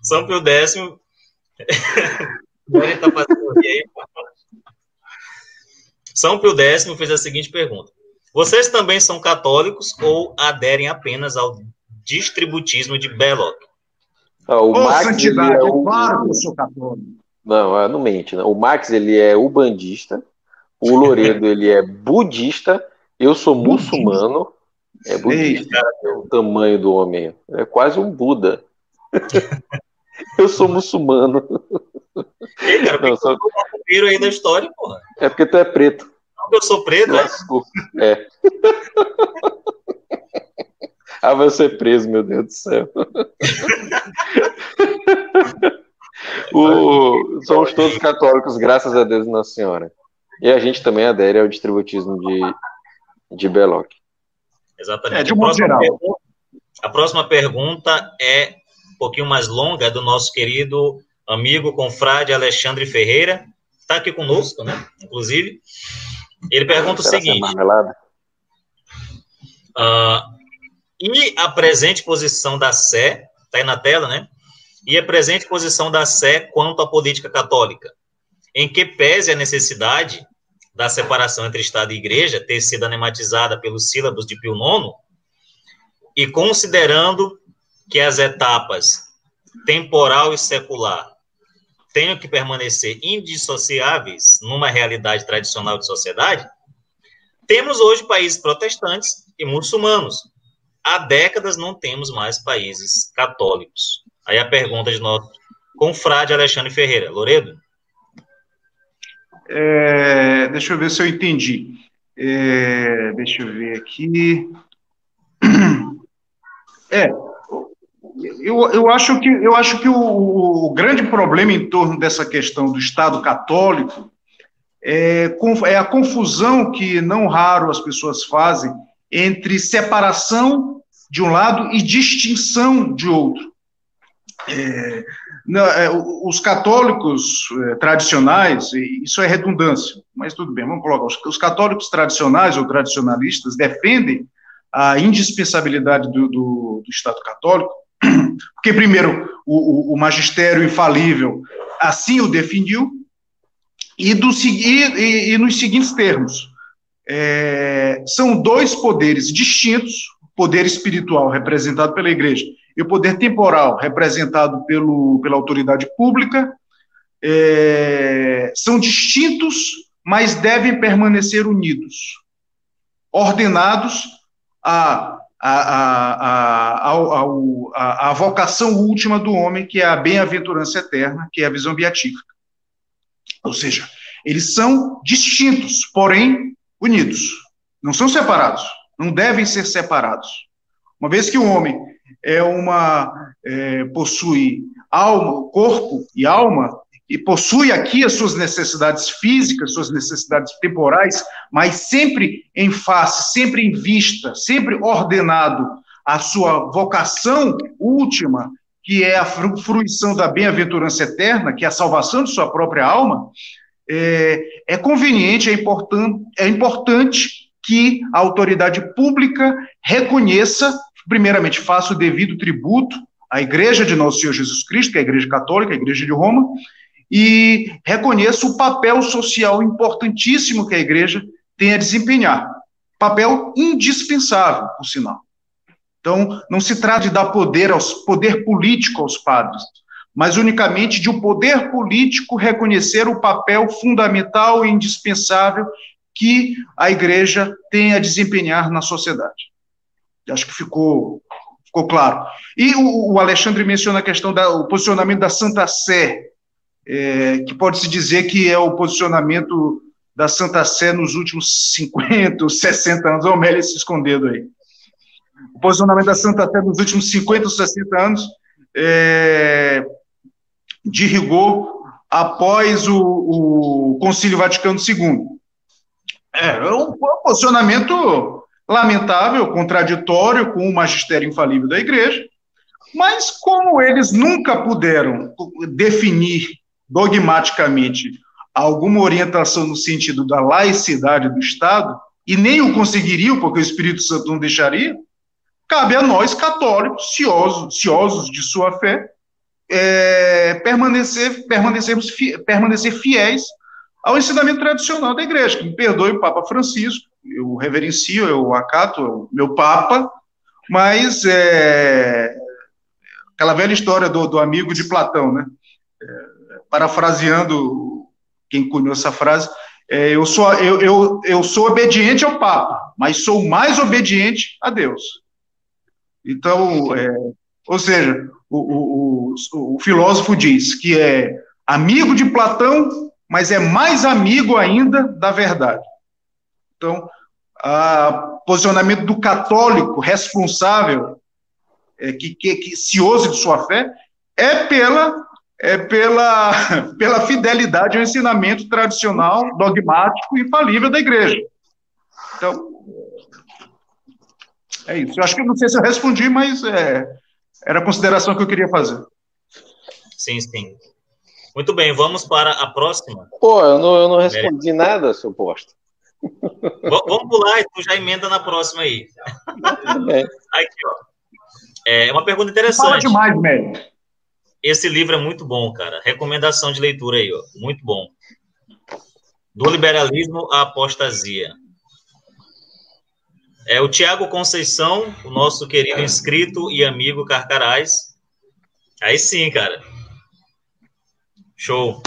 São Pio X. tá São Pio X fez a seguinte pergunta. Vocês também são católicos ou aderem apenas ao distributismo de Belloc? Ah, o Ô, Max, santidade, é o... claro que eu sou católico. Não, é, não mente. Não. O Max, ele é ubandista. O Loredo, [laughs] ele é budista. Eu sou budista. muçulmano. É budista. É o tamanho do homem. É quase um Buda. [laughs] eu sou muçulmano. Ei, cara, [laughs] não, só... eu aí da história, porra. É porque tu é preto. Não, eu sou preto, é? É. Ah, vai ser preso, meu Deus do céu. [laughs] o, somos todos católicos, graças a Deus Nossa Senhora. E a gente também adere ao distributismo de, de Belloc. Exatamente. É, de a, próxima pergunta, a próxima pergunta é um pouquinho mais longa, é do nosso querido amigo, confrade Alexandre Ferreira, está aqui conosco, né? Inclusive. Ele pergunta o seguinte: uh, e a presente posição da Sé, está aí na tela, né? E a presente posição da Sé quanto à política católica, em que pese a necessidade da separação entre Estado e Igreja ter sido anematizada pelos sílabos de Pio IX, e considerando que as etapas temporal e secular tenham que permanecer indissociáveis numa realidade tradicional de sociedade, temos hoje países protestantes e muçulmanos, há décadas não temos mais países católicos. Aí a pergunta de nosso confrade Alexandre Ferreira. Loredo? É, deixa eu ver se eu entendi. É, deixa eu ver aqui. [clears throat] É, eu, eu acho que, eu acho que o, o grande problema em torno dessa questão do Estado católico é, é a confusão que não raro as pessoas fazem entre separação de um lado e distinção de outro. É, não, é, os católicos é, tradicionais, isso é redundância, mas tudo bem, vamos colocar. Os, os, católicos tradicionais ou tradicionalistas defendem a indispensabilidade do, do, do Estado católico, [clears throat] porque, primeiro, o, o, magistério infalível assim o definiu, e, do, e, e, e nos seguintes termos: é, são dois poderes distintos, o poder espiritual representado pela igreja e o poder temporal representado pelo, pela autoridade pública, é, são distintos, mas devem permanecer unidos, ordenados a, a, a, a, a, vocação última do homem, que é a bem-aventurança eterna, que é a visão beatífica. Ou seja, eles são distintos, porém unidos. Não são separados, não devem ser separados. Uma vez que o homem é uma é, possui alma, corpo e alma, e possui aqui as suas necessidades físicas, suas necessidades temporais, mas sempre em face, sempre em vista, sempre ordenado à sua vocação última, que é a fruição da bem-aventurança eterna, que é a salvação de sua própria alma, é, é conveniente, é, important, é importante que a autoridade pública reconheça, primeiramente, faça o devido tributo à Igreja de Nosso Senhor Jesus Cristo, que é a Igreja Católica, a Igreja de Roma, e reconheça o papel social importantíssimo que a igreja tem a desempenhar. Papel indispensável, por sinal. Então, não se trata de dar poder, aos, poder político aos padres, mas unicamente de o um poder político reconhecer o papel fundamental e indispensável que a igreja tem a desempenhar na sociedade. Acho que ficou, ficou claro. E o, o Alexandre menciona a questão do posicionamento da Santa Sé é, que pode-se dizer que é o posicionamento da Santa Sé nos últimos 50, 60 [laughs] anos. Olha o Mélio se escondendo aí. O posicionamento da Santa Sé nos últimos 50, 60 anos, é, de rigor, após o, o Concílio Vaticano II. É, é um posicionamento lamentável, contraditório com o magistério infalível da Igreja, mas como eles nunca puderam definir dogmaticamente alguma orientação no sentido da laicidade do Estado, e nem o conseguiriam, porque o Espírito Santo não deixaria, cabe a nós, católicos, ciosos, ciosos de sua fé, é, permanecer, permanecermos, permanecer fiéis ao ensinamento tradicional da igreja. Que me perdoe o Papa Francisco, eu reverencio, eu acato, eu, meu Papa, mas é, aquela velha história do, do amigo de Platão, né? É, parafraseando quem cunhou essa frase, é, eu, sou, eu, eu, eu sou obediente ao Papa, mas sou mais obediente a Deus. Então, é, ou seja, o, o, o, filósofo diz que é amigo de Platão, mas é mais amigo ainda da verdade. Então, o posicionamento do católico responsável, é, que, que, que cioso de sua fé, é pela é pela, [laughs] pela fidelidade ao ensinamento tradicional, dogmático e infalível da igreja. Então, é isso. Eu acho que não sei se eu respondi, mas é, era a consideração que eu queria fazer. Sim, sim. Muito bem, vamos para a próxima. Pô, eu não, eu não respondi é. nada, seu posto. Vamos pular e tu já emenda na próxima aí. Aqui, ó. É uma pergunta interessante. Fala demais, Médio. Esse livro é muito bom, cara. Recomendação de leitura aí, ó. Muito bom. Do liberalismo à apostasia. É o Tiago Conceição, o nosso querido inscrito e amigo Carcarás. Aí sim, cara. Show.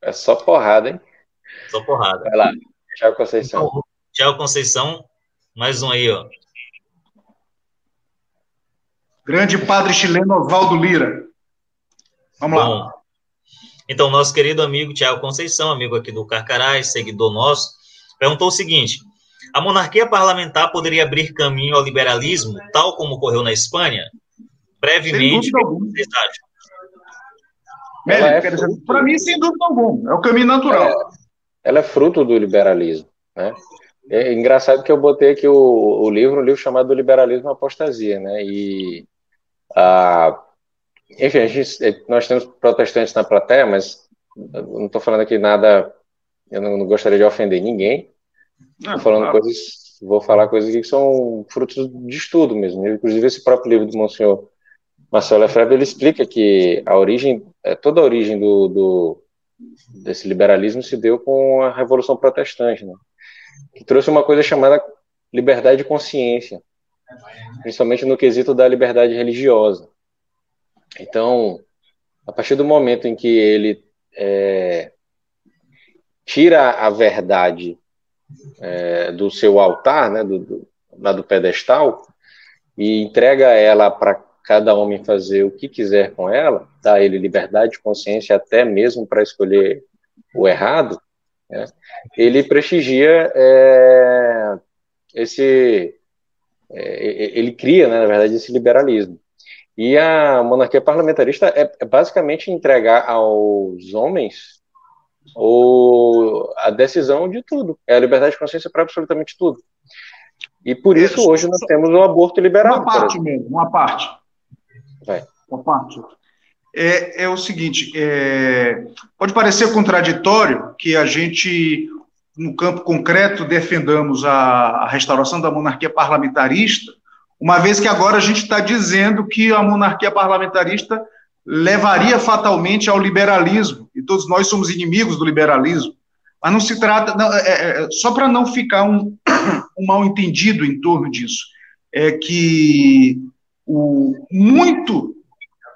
É só porrada, hein? Só porrada. Vai lá, Tiago Conceição. Então, Tiago Conceição, mais um aí, ó. Grande padre chileno Oswaldo Lira. Vamos Bom, lá. Então, nosso querido amigo Tiago Conceição, amigo aqui do Carcarás, seguidor nosso, perguntou o seguinte: a monarquia parlamentar poderia abrir caminho ao liberalismo, tal como ocorreu na Espanha? Brevemente, vocês acham? É Para mim, sem dúvida alguma, é o caminho natural. É, ela é fruto do liberalismo, né? É engraçado que eu botei aqui o, o livro, um livro chamado Liberalismo Apostasia, né? E a, enfim, gente, é, nós temos protestantes na plateia, mas não estou falando aqui nada, eu não, não, gostaria de ofender ninguém. Estou falando claro. coisas, vou falar coisas que são frutos de estudo mesmo. Inclusive, esse próprio livro do Monsenhor Marcelo Lefebvre, ele explica que a origem, é, toda a origem do, do, desse liberalismo se deu com a Revolução Protestante, né? que trouxe uma coisa chamada liberdade de consciência, principalmente no quesito da liberdade religiosa. Então, a partir do momento em que ele é, tira a verdade é, do seu altar, né, do, do, lá do pedestal, e entrega ela para cada homem fazer o que quiser com ela, dá a ele liberdade de consciência até mesmo para escolher o errado, né, ele prestigia é, esse, é, ele cria, né, na verdade, esse liberalismo. E a monarquia parlamentarista é, é basicamente entregar aos homens o, a decisão de tudo. É a liberdade de consciência para absolutamente tudo. E por é, isso hoje nós temos o aborto liberado. Uma parte mesmo, uma parte. Vai. Uma parte. É, é o seguinte, é, pode parecer contraditório que a gente, no campo concreto, defendamos a, a restauração da monarquia parlamentarista, uma vez que agora a gente está dizendo que a monarquia parlamentarista levaria fatalmente ao liberalismo, e todos nós somos inimigos do liberalismo. Mas não se trata, não, é, é, é só para não ficar um, um mal entendido em torno disso, é que o, muito,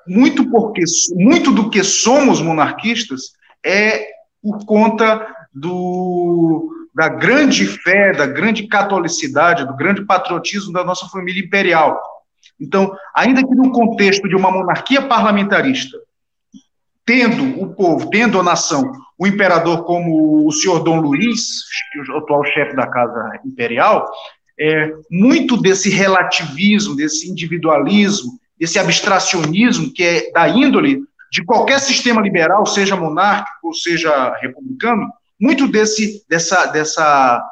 muito, porque, muito do que somos monarquistas é por conta do, da grande fé, da grande catolicidade, do grande patriotismo da nossa família imperial. Então, ainda que no contexto de uma monarquia parlamentarista, tendo o povo, tendo a nação, o imperador como o senhor Dom Luiz, o atual chefe da Casa Imperial, é, muito desse relativismo, desse individualismo, desse abstracionismo que é da índole de qualquer sistema liberal, seja monárquico ou seja republicano, muito desse, dessa, dessa,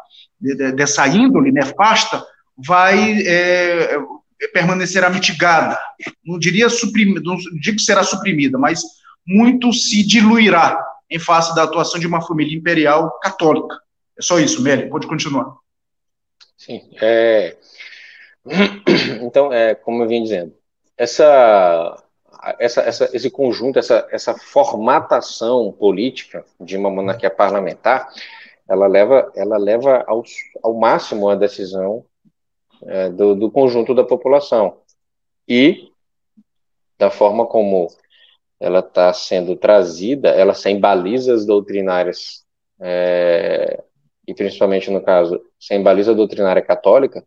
dessa índole nefasta vai é, permanecerá mitigada. Não diria suprimida, não digo que será suprimida, mas muito se diluirá em face da atuação de uma família imperial católica. É só isso, Meli, pode continuar. Sim. É... [clears throat] Então, é, como eu vinha dizendo, essa, essa, essa, esse conjunto, essa, essa formatação política de uma monarquia parlamentar, ela leva, ela leva ao, ao máximo a decisão é, do, do conjunto da população. E da forma como ela está sendo trazida, ela sem balizas doutrinárias, é, e principalmente no caso, sem baliza doutrinária católica,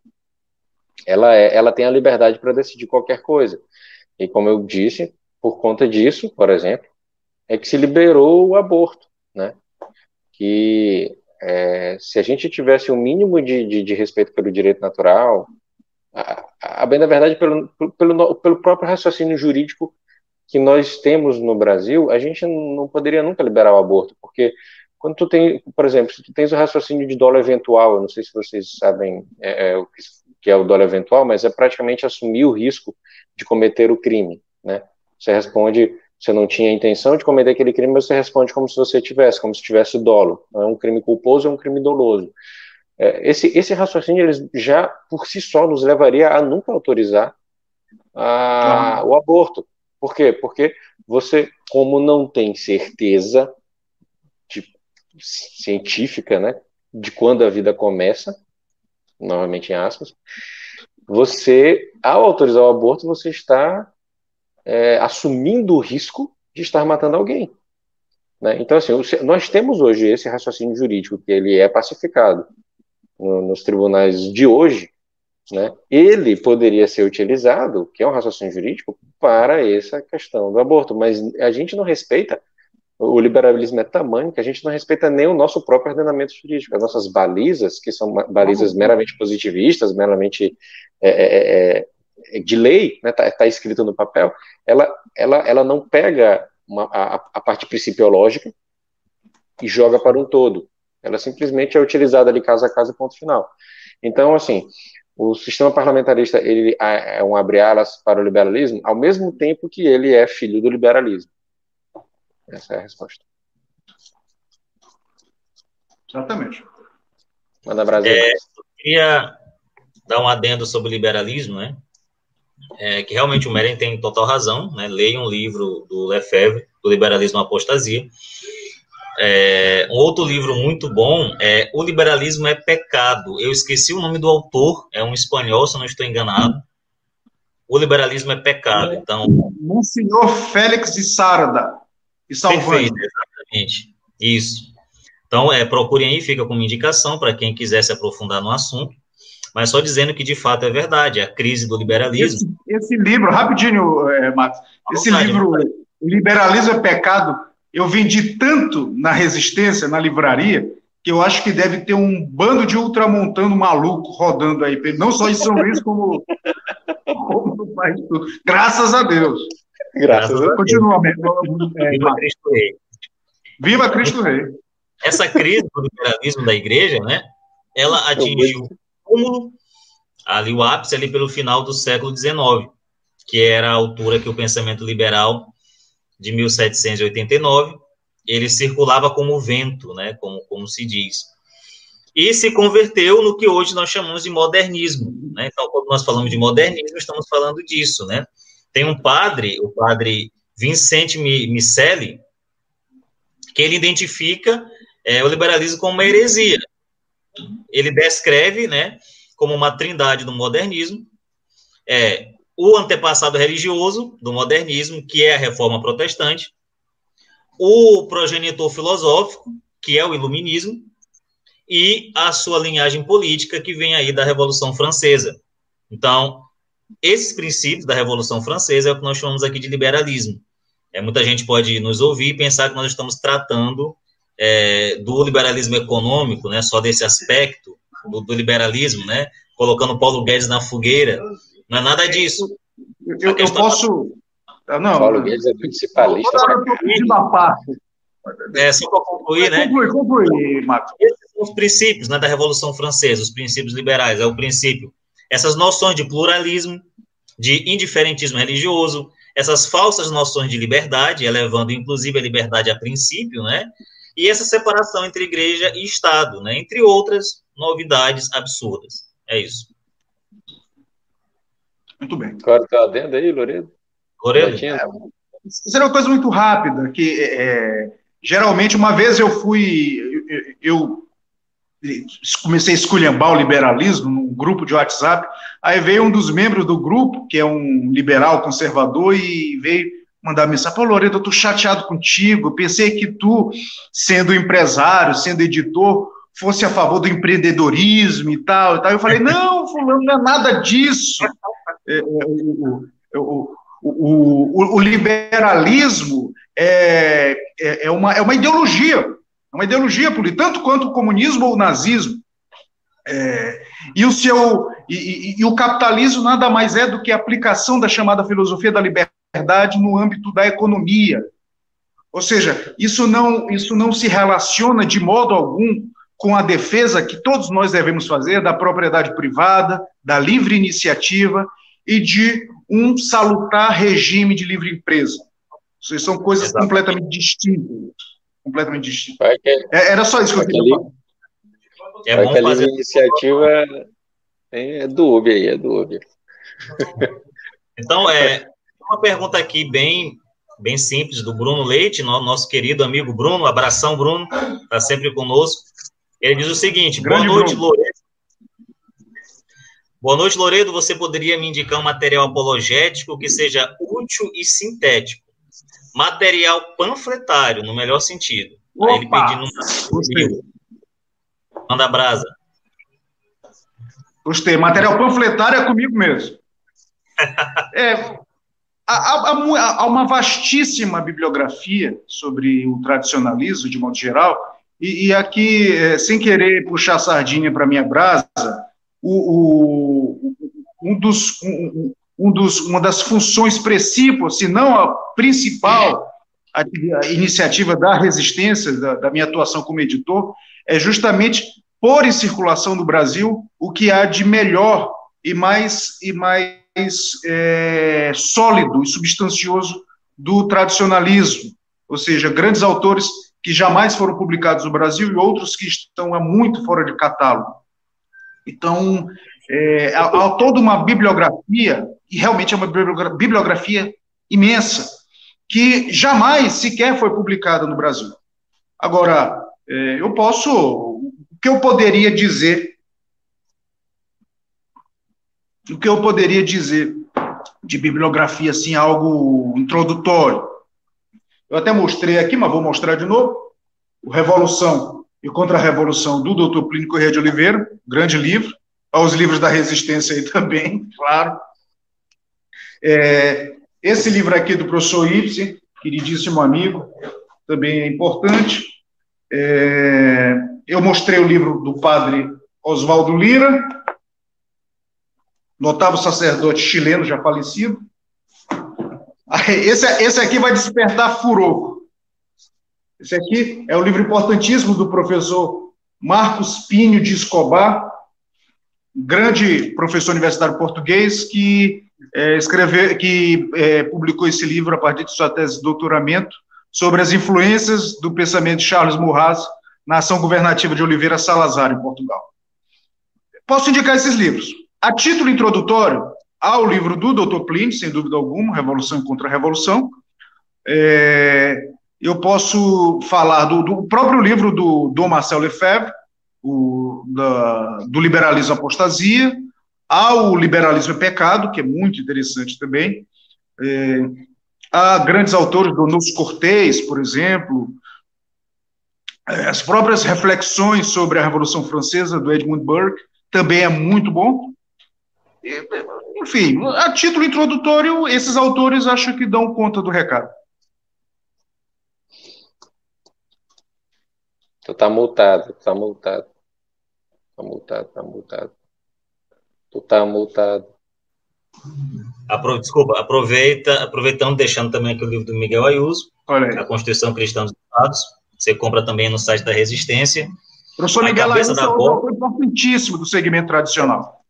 ela, é, ela tem a liberdade para decidir qualquer coisa. E como eu disse, por conta disso, por exemplo, é que se liberou o aborto, né? Que é, se a gente tivesse um mínimo de, de, de, respeito pelo direito natural, a, a bem da verdade, pelo, pelo, pelo próprio raciocínio jurídico que nós temos no Brasil, a gente não poderia nunca liberar o aborto, porque quando tu tem, por exemplo, se tu tens o raciocínio de dolo eventual, eu não sei se vocês sabem é, é, o que é o dolo eventual, mas é praticamente assumir o risco de cometer o crime, né? Você responde você não tinha intenção de cometer aquele crime, mas você responde como se você tivesse, como se tivesse dolo. É um crime culposo, é um crime doloso. É, esse, esse raciocínio ele já por si só nos levaria a nunca autorizar a, o aborto. Por quê? Porque você, como não tem certeza de, científica, né, de quando a vida começa, novamente em aspas, você, ao autorizar o aborto, você está é, assumindo o risco de estar matando alguém. Né? Então, assim, nós temos hoje esse raciocínio jurídico que ele é pacificado no, nos tribunais de hoje, né? ele poderia ser utilizado, que é um raciocínio jurídico, para essa questão do aborto, mas a gente não respeita, o liberalismo é tamanho que a gente não respeita nem o nosso próprio ordenamento jurídico, as nossas balizas, que são balizas meramente positivistas, meramente é, é, é de lei, está né, tá, tá escrito no papel, ela, ela, ela não pega uma, a, a parte principiológica e joga para um todo. Ela simplesmente é utilizada ali caso a caso, ponto final. Então, assim, o sistema parlamentarista ele é um abre-alas para o liberalismo, ao mesmo tempo que ele é filho do liberalismo. Essa é a resposta. Exatamente. Manda Brasil. É, eu queria dar um adendo sobre o liberalismo, né? É, que realmente o Meren tem total razão, né? Leia um livro do Lefebvre, do Liberalismo à Apostasia. É, um outro livro muito bom é O Liberalismo é Pecado. Eu esqueci o nome do autor, é um espanhol, se não estou enganado. O Liberalismo é Pecado. Então, Monsenhor Félix de Sarda, e Salvani. Perfeito, Exatamente. Isso. Então, é, procurem aí, fica como indicação para quem quiser se aprofundar no assunto. Mas só dizendo que de fato é verdade, a crise do liberalismo. Esse, esse livro, rapidinho, é, Marcos, esse vontade, livro, O Liberalismo é Pecado, eu vendi tanto na resistência, na livraria, que eu acho que deve ter um bando de ultramontano maluco rodando aí, não só em São Luís, como, como no país todo. Graças a Deus. Graças a Deus. Continua, é, Viva Cristo Rei. Viva Cristo Rei. Essa crise do liberalismo da igreja, né, ela atingiu o cúmulo, ali o ápice, ali pelo final do século XIX, que era a altura que o pensamento liberal de 1789 ele circulava como vento, né, como, como se diz. E se converteu no que hoje nós chamamos de modernismo. Né? Então, quando nós falamos de modernismo, estamos falando disso. Né? Tem um padre, o padre Vicente Micelli, que ele identifica é, o liberalismo como uma heresia. Ele descreve né, como uma trindade do modernismo, é, o antepassado religioso do modernismo, que é a reforma protestante, o progenitor filosófico, que é o iluminismo, e a sua linhagem política, que vem aí da Revolução Francesa. Então, esses princípios da Revolução Francesa é o que nós chamamos aqui de liberalismo. É, muita gente pode nos ouvir e pensar que nós estamos tratando é, do liberalismo econômico, né, só desse aspecto do, do, liberalismo, né, colocando Paulo Guedes na fogueira. Não é nada disso. Eu, eu posso, ah, não, Paulo Guedes é principalista. É, só para concluir, né? Conclui, conclui, Marcos. Esses são os princípios né, da Revolução Francesa, os princípios liberais. É o princípio, essas noções de pluralismo, de indiferentismo religioso, essas falsas noções de liberdade, elevando inclusive a liberdade a princípio, né? E essa separação entre igreja e Estado, né? Entre outras novidades absurdas. É isso. Muito bem. Agora está adendo aí, Loredo? Loredo? Isso era uma coisa muito rápida, que é, geralmente uma vez eu fui, eu, eu comecei a esculhambar o liberalismo num grupo de WhatsApp, aí veio um dos membros do grupo, que é um liberal conservador, e veio mandar mensagem, pô, Loredo, eu tô chateado contigo, pensei que tu, sendo empresário, sendo editor, fosse a favor do empreendedorismo e tal, e tal. Eu falei, não, fulano, não é nada disso. É, é, o, o, o, o, liberalismo é, é, é, uma, é uma ideologia, é uma ideologia tanto quanto o comunismo ou o nazismo. É, e, o seu, e, e, e, o capitalismo nada mais é do que a aplicação da chamada filosofia da liberdade no âmbito da economia. Ou seja, isso não, isso não se relaciona de modo algum com a defesa que todos nós devemos fazer da propriedade privada, da livre iniciativa e de um salutar regime de livre empresa. Isso são coisas Exato. completamente distintas. Completamente distintas. É, era só isso que eu queria falar. É bom fazer iniciativa é do Uber aí, é do Uber. Então, é uma pergunta aqui bem bem simples do Bruno Leite, nosso querido amigo Bruno, abração Bruno, está sempre conosco. Ele diz o seguinte: Grande Boa noite, Lourenço. Boa noite, Loredo. Você poderia me indicar um material apologético que seja útil e sintético? Material panfletário, no melhor sentido. Opa, Aí ele pedindo um Manda brasa. Gostei. Material panfletário é comigo mesmo. [laughs] é, há, há, há, uma vastíssima bibliografia sobre o tradicionalismo, de modo geral, e, e aqui, é, sem querer puxar sardinha para minha brasa, o, o, um dos, um, um dos, uma das funções principais, se não a principal a, a iniciativa da resistência, da, da, minha atuação como editor, é justamente pôr em circulação no Brasil o que há de melhor e mais, e mais é, sólido e substancioso do tradicionalismo, ou seja, grandes autores que jamais foram publicados no Brasil e outros que estão há muito fora de catálogo. Então, é, há, há, toda uma bibliografia, e realmente é uma bibliografia imensa, que jamais sequer foi publicada no Brasil. Agora, é, eu posso. O que eu poderia dizer? O que eu poderia dizer de bibliografia, assim, algo introdutório? eu até mostrei aqui, mas vou mostrar de novo, o Revolução e Contra-Revolução, do Dr. Plínio Corrêa de Oliveira, grande livro, aos livros da resistência aí [laughs] também, claro. É, esse livro aqui do professor Ibsen, queridíssimo amigo, também é importante. É, eu mostrei o livro do padre Oswaldo Lira, notável sacerdote chileno já falecido. Esse, esse aqui vai despertar furor. Esse aqui é o livro importantíssimo do professor Marcos Pinho de Escobar, grande professor universitário português que é, escreveu, que é, publicou esse livro a partir de sua tese de doutoramento sobre as influências do pensamento de Charles Murraz na ação governativa de Oliveira Salazar em Portugal. Posso indicar esses livros. A título introdutório, há o livro do Dr. Plínio, sem dúvida alguma, Revolução contra a Revolução. É, eu posso falar do, do, próprio livro do Dom Marcel Lefebvre, o, da, do Liberalismo Apostasia, há o Liberalismo e Pecado, que é muito interessante também. É, há grandes autores, Donus Cortês, por exemplo, é, as próprias reflexões sobre a Revolução Francesa, do Edmund Burke, também é muito bom. Enfim, a título introdutório, esses autores acho que dão conta do recado. Tu tá multado, tá multado. Tá multado, tá multado. Tu tá multado. Apro, desculpa, aproveita, aproveitando, deixando também aqui o livro do Miguel Ayuso, A Constituição Cristã dos Estados. Você compra também no site da Resistência. Professor Miguel Ayuso é um autor importantíssimo do segmento tradicional.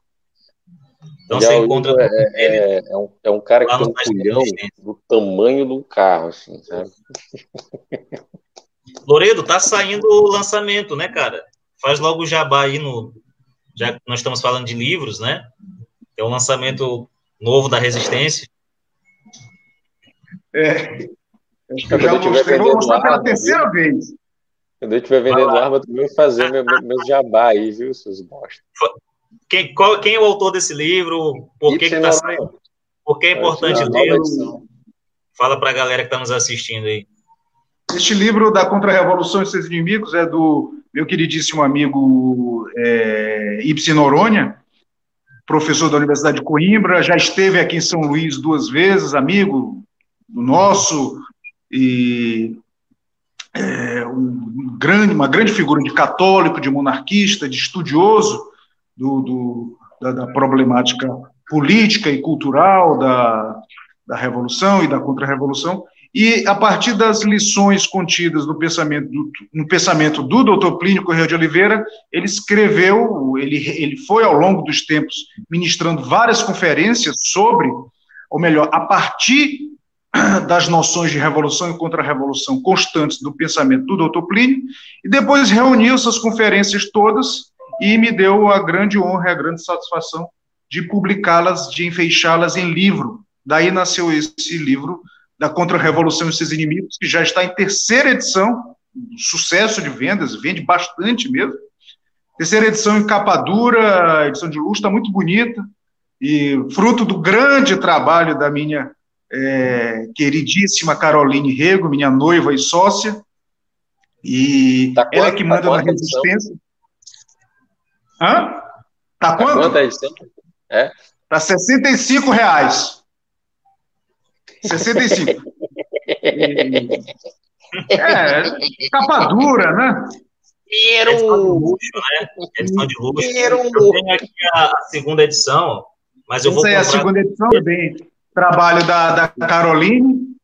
Então você encontra. É, é, é, um, é um cara que tem um culhão do tamanho do carro, assim, sabe? [laughs] Loredo, tá saindo o lançamento, né, cara? Faz logo o jabá aí no. Já que nós estamos falando de livros, né? É um lançamento novo da Resistência. É. Eu já mostrei, vou mostrar pela terceira vez. Quando eu estiver vendendo arma, tu vai fazer meu, meu jabá aí, viu, seus bosta. Quem, qual, quem é o autor desse livro? Por que, que tá saindo? Por que é importante ler? Fala para a galera que está nos assistindo aí. Este livro da Contra-Revolução e seus inimigos é do meu queridíssimo amigo é, Ibsen Noronha, professor da Universidade de Coimbra, já esteve aqui em São Luís duas vezes, amigo nosso, e é, um grande, uma grande figura de católico, de monarquista, de estudioso, do, do da, da, problemática política e cultural da, da Revolução e da Contra-Revolução, e a partir das lições contidas no pensamento do, no pensamento do Dr. Plínio Correia de Oliveira, ele escreveu, ele, ele foi ao longo dos tempos ministrando várias conferências sobre, ou melhor, a partir das noções de revolução e contra-revolução constantes do pensamento do Dr. Plínio, e depois reuniu essas conferências todas e me deu a grande honra e a grande satisfação de publicá-las, de enfeixá-las em livro. Daí nasceu esse livro da Contra-Revolução e seus inimigos, que já está em terceira edição, sucesso de vendas, vende bastante mesmo. Terceira edição em capa dura, edição de luxo, está muito bonita, e fruto do grande trabalho da minha é, queridíssima Caroline Rego, minha noiva e sócia, e tá ela que manda tá na resistência. Hã? Tá, tá quanto? Quanto é isso? É? Tá 65 reais. 65. [laughs] é, capa dura, né? Dinheiro! Edição de luxo, né? Edição de luxo. Dinheiro. Eu tenho aqui a, segunda edição, mas eu Essa vou comprar... é a segunda edição, bem. Trabalho da, da Caroline,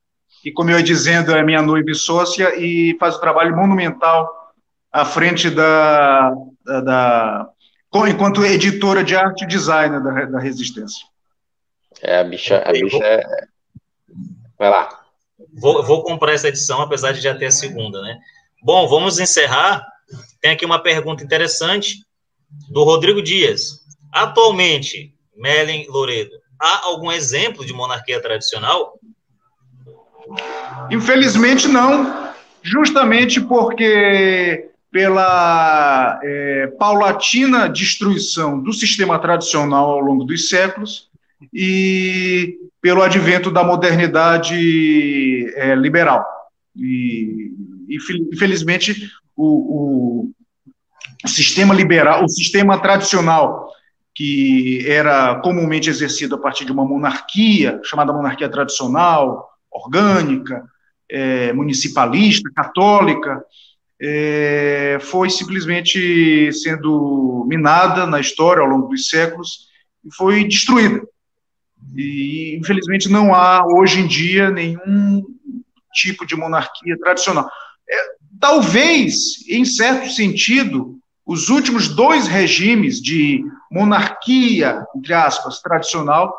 que, como eu ia dizendo, é minha noiva e sócia, e faz um trabalho monumental à frente da, da, da enquanto editora de arte e designer da, da Resistência. É, a bicha, a bicha é... Vai lá. Vou, vou comprar essa edição, apesar de já ter a segunda, né? Bom, vamos encerrar. Tem aqui uma pergunta interessante do Rodrigo Dias. Atualmente, Melen Loredo, há algum exemplo de monarquia tradicional? Infelizmente não, justamente porque pela é, paulatina destruição do sistema tradicional ao longo dos séculos e pelo advento da modernidade é, liberal. E, infelizmente, o, o, sistema liberal, o sistema tradicional que era comumente exercido a partir de uma monarquia, chamada monarquia tradicional, orgânica, é, municipalista, católica, é, foi simplesmente sendo minada na história ao longo dos séculos e foi destruída. E, infelizmente, não há hoje em dia nenhum tipo de monarquia tradicional. É, talvez, em certo sentido, os últimos dois regimes de monarquia, entre aspas, tradicional,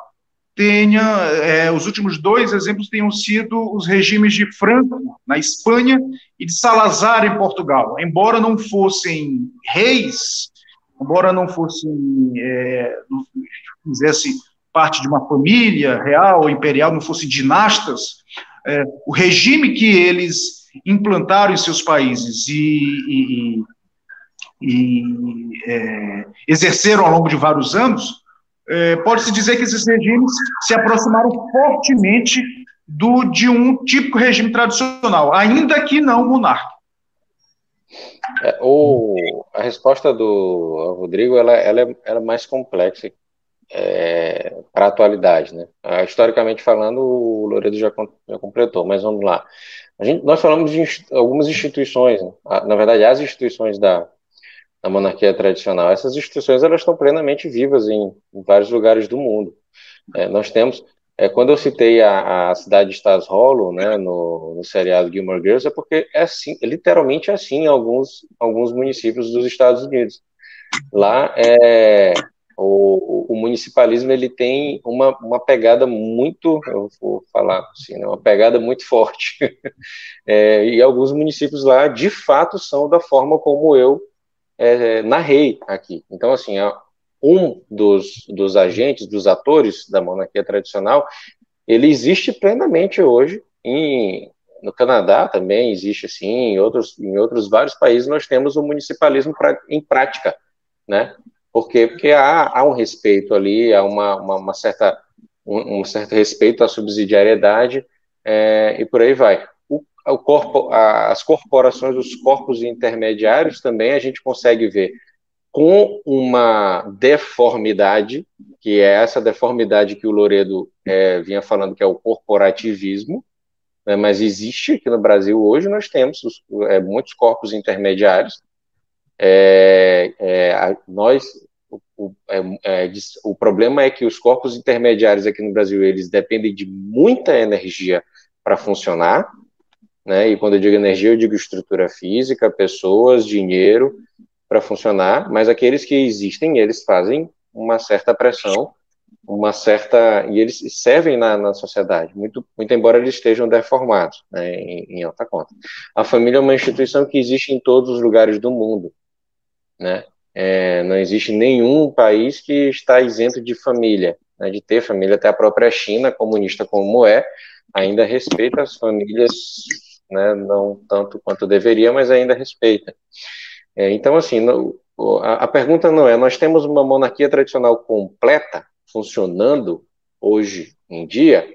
tenha, é, os últimos dois exemplos tenham sido os regimes de Franco, na Espanha, e de Salazar, em Portugal. Embora não fossem reis, embora não fossem, é, não fizessem parte de uma família real imperial, não fossem dinastas, é, o regime que eles implantaram em seus países e, e, e é, exerceram ao longo de vários anos, é, pode-se dizer que esses regimes se aproximaram fortemente do de um típico regime tradicional, ainda que não monárquico. É, o, a resposta do Rodrigo ela, ela, é, ela é mais complexa é, para a atualidade. Né? Ah, historicamente falando, o Loredo já, já completou, mas vamos lá. Gente, nós falamos de algumas instituições, né? Ah, na verdade, as instituições da, da monarquia tradicional. Essas instituições elas estão plenamente vivas em, em vários lugares do mundo. É, nós temos, é, quando eu citei a, a cidade de Stas Hollow, né, no, no seriado Gilmore Girls, é porque é assim, literalmente é assim em alguns, alguns municípios dos Estados Unidos. Lá é, o, o, municipalismo ele tem uma, uma pegada muito, eu vou falar assim, né, uma pegada muito forte. [laughs] É, e alguns municípios lá, de fato, são da forma como eu é, narrei aqui. Então, assim, um dos, dos agentes, dos atores da monarquia tradicional, ele existe plenamente hoje em, no Canadá também existe assim, em outros, em outros vários países nós temos o municipalismo pra, em prática, né? Por quê? Porque há, há um respeito ali, há uma, uma, uma certa, um, um, certo respeito à subsidiariedade é, e por aí vai corpo, as corporações, os corpos intermediários também a gente consegue ver com uma deformidade, que é essa deformidade que o Loredo é, vinha falando, que é o corporativismo, né, mas existe aqui no Brasil hoje, nós temos os, é, muitos corpos intermediários, é, é nós, o, o, é, é, o problema é que os corpos intermediários aqui no Brasil, eles dependem de muita energia para funcionar, né? E quando eu digo energia, eu digo estrutura física, pessoas, dinheiro para funcionar, mas aqueles que existem, eles fazem uma certa pressão, uma certa e eles servem na, na sociedade, muito, muito embora eles estejam deformados, né, em, em alta conta. A família é uma instituição que existe em todos os lugares do mundo, né? É, não existe nenhum país que está isento de família, né, de ter família. Até a própria China, comunista como é, ainda respeita as famílias né, não tanto quanto deveria, mas ainda respeita. É, então, assim, no, a, a, pergunta não é: nós temos uma monarquia tradicional completa funcionando hoje em dia?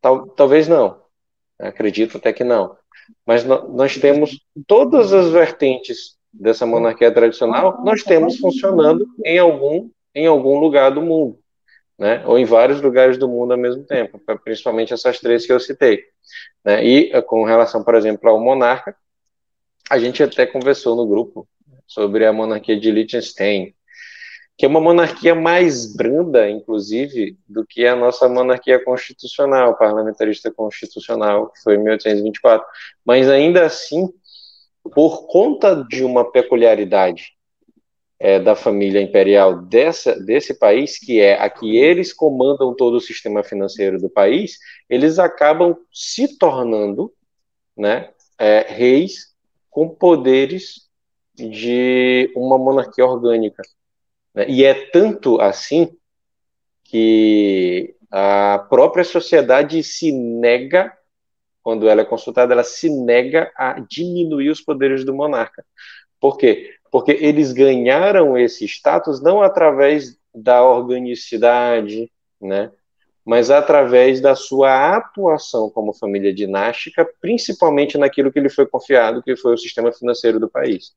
Tal, talvez não. Acredito até que não. Mas no, nós temos todas as vertentes dessa monarquia tradicional, nós temos funcionando em algum em algum lugar do mundo né, ou em vários lugares do mundo ao mesmo tempo, principalmente essas três que eu citei. Né, e eh, com relação, por exemplo, ao monarca, a gente até conversou no grupo sobre a monarquia de Liechtenstein, que é uma monarquia mais branda, inclusive, do que a nossa monarquia constitucional, parlamentarista constitucional, que foi em 1824. Mas ainda assim, por conta de uma peculiaridade é, da família imperial dessa, desse país, que é a que eles comandam todo o sistema financeiro do país, eles acabam se tornando né, é, reis com poderes de uma monarquia orgânica. Né? E é tanto assim que a própria sociedade se nega, quando ela é consultada, ela se nega a diminuir os poderes do monarca. Por quê? Porque eles ganharam esse status não através da organicidade, né, mas através da sua atuação como família dinástica, principalmente naquilo que lhe foi confiado, que foi o sistema financeiro do país.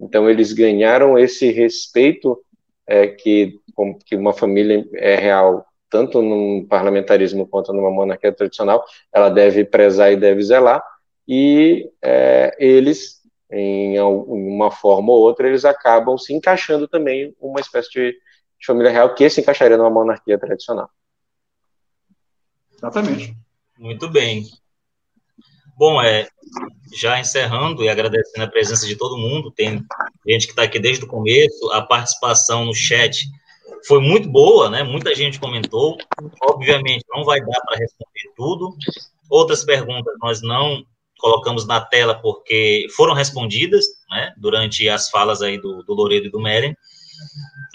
Então, eles ganharam esse respeito é, que, que uma família é real, tanto no parlamentarismo quanto numa monarquia tradicional, ela deve prezar e deve zelar, e é, eles, em uma forma ou outra, eles acabam se encaixando também uma espécie de, de família real que se encaixaria numa monarquia tradicional. Exatamente. Muito bem. Bom, é, já encerrando e agradecendo a presença de todo mundo, tem gente que está aqui desde o começo, a participação no chat foi muito boa, né? Muita gente comentou. Obviamente, não vai dar para responder tudo. Outras perguntas nós não colocamos na tela porque foram respondidas, né? Durante as falas aí do, do Loredo e do Meren.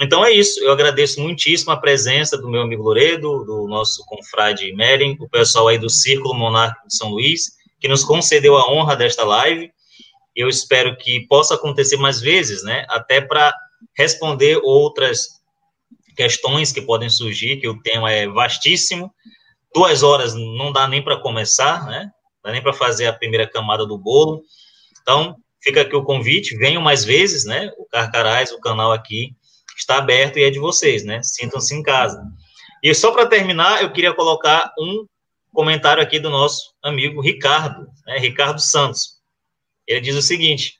Então é isso. Eu agradeço muitíssimo a presença do meu amigo Loredo, do nosso confrade Meren, o pessoal aí do Círculo Monárquico de São Luís, que nos concedeu a honra desta live. Eu espero que possa acontecer mais vezes, né? Até para responder outras questões que podem surgir, que o tema é vastíssimo. Duas horas não dá nem para começar, né? Não nem para fazer a primeira camada do bolo. Então, fica aqui o convite, venham mais vezes, né? O Carcarás, o canal aqui, está aberto e é de vocês, né? Sintam-se em casa. E só para terminar, eu queria colocar um comentário aqui do nosso amigo Ricardo, né? Ricardo Santos. Ele diz o seguinte: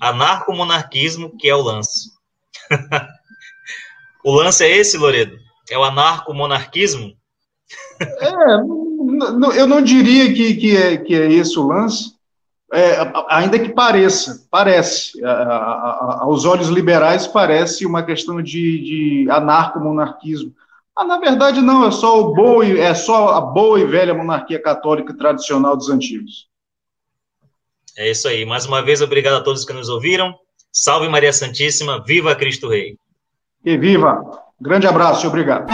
anarcomonarquismo que é o lance. [laughs] o lance é esse, Loredo? É o anarcomonarquismo? É, eu não diria que, que, é, que é esse o lance, é, ainda que pareça, parece, a, a, aos olhos liberais parece uma questão de, de anarco-monarquismo. Ah, na verdade, não, é só o boa, é só a boa e velha monarquia católica tradicional dos antigos. É isso aí. Mais uma vez, obrigado a todos que nos ouviram. Salve Maria Santíssima, viva Cristo Rei. E viva! Grande abraço e obrigado.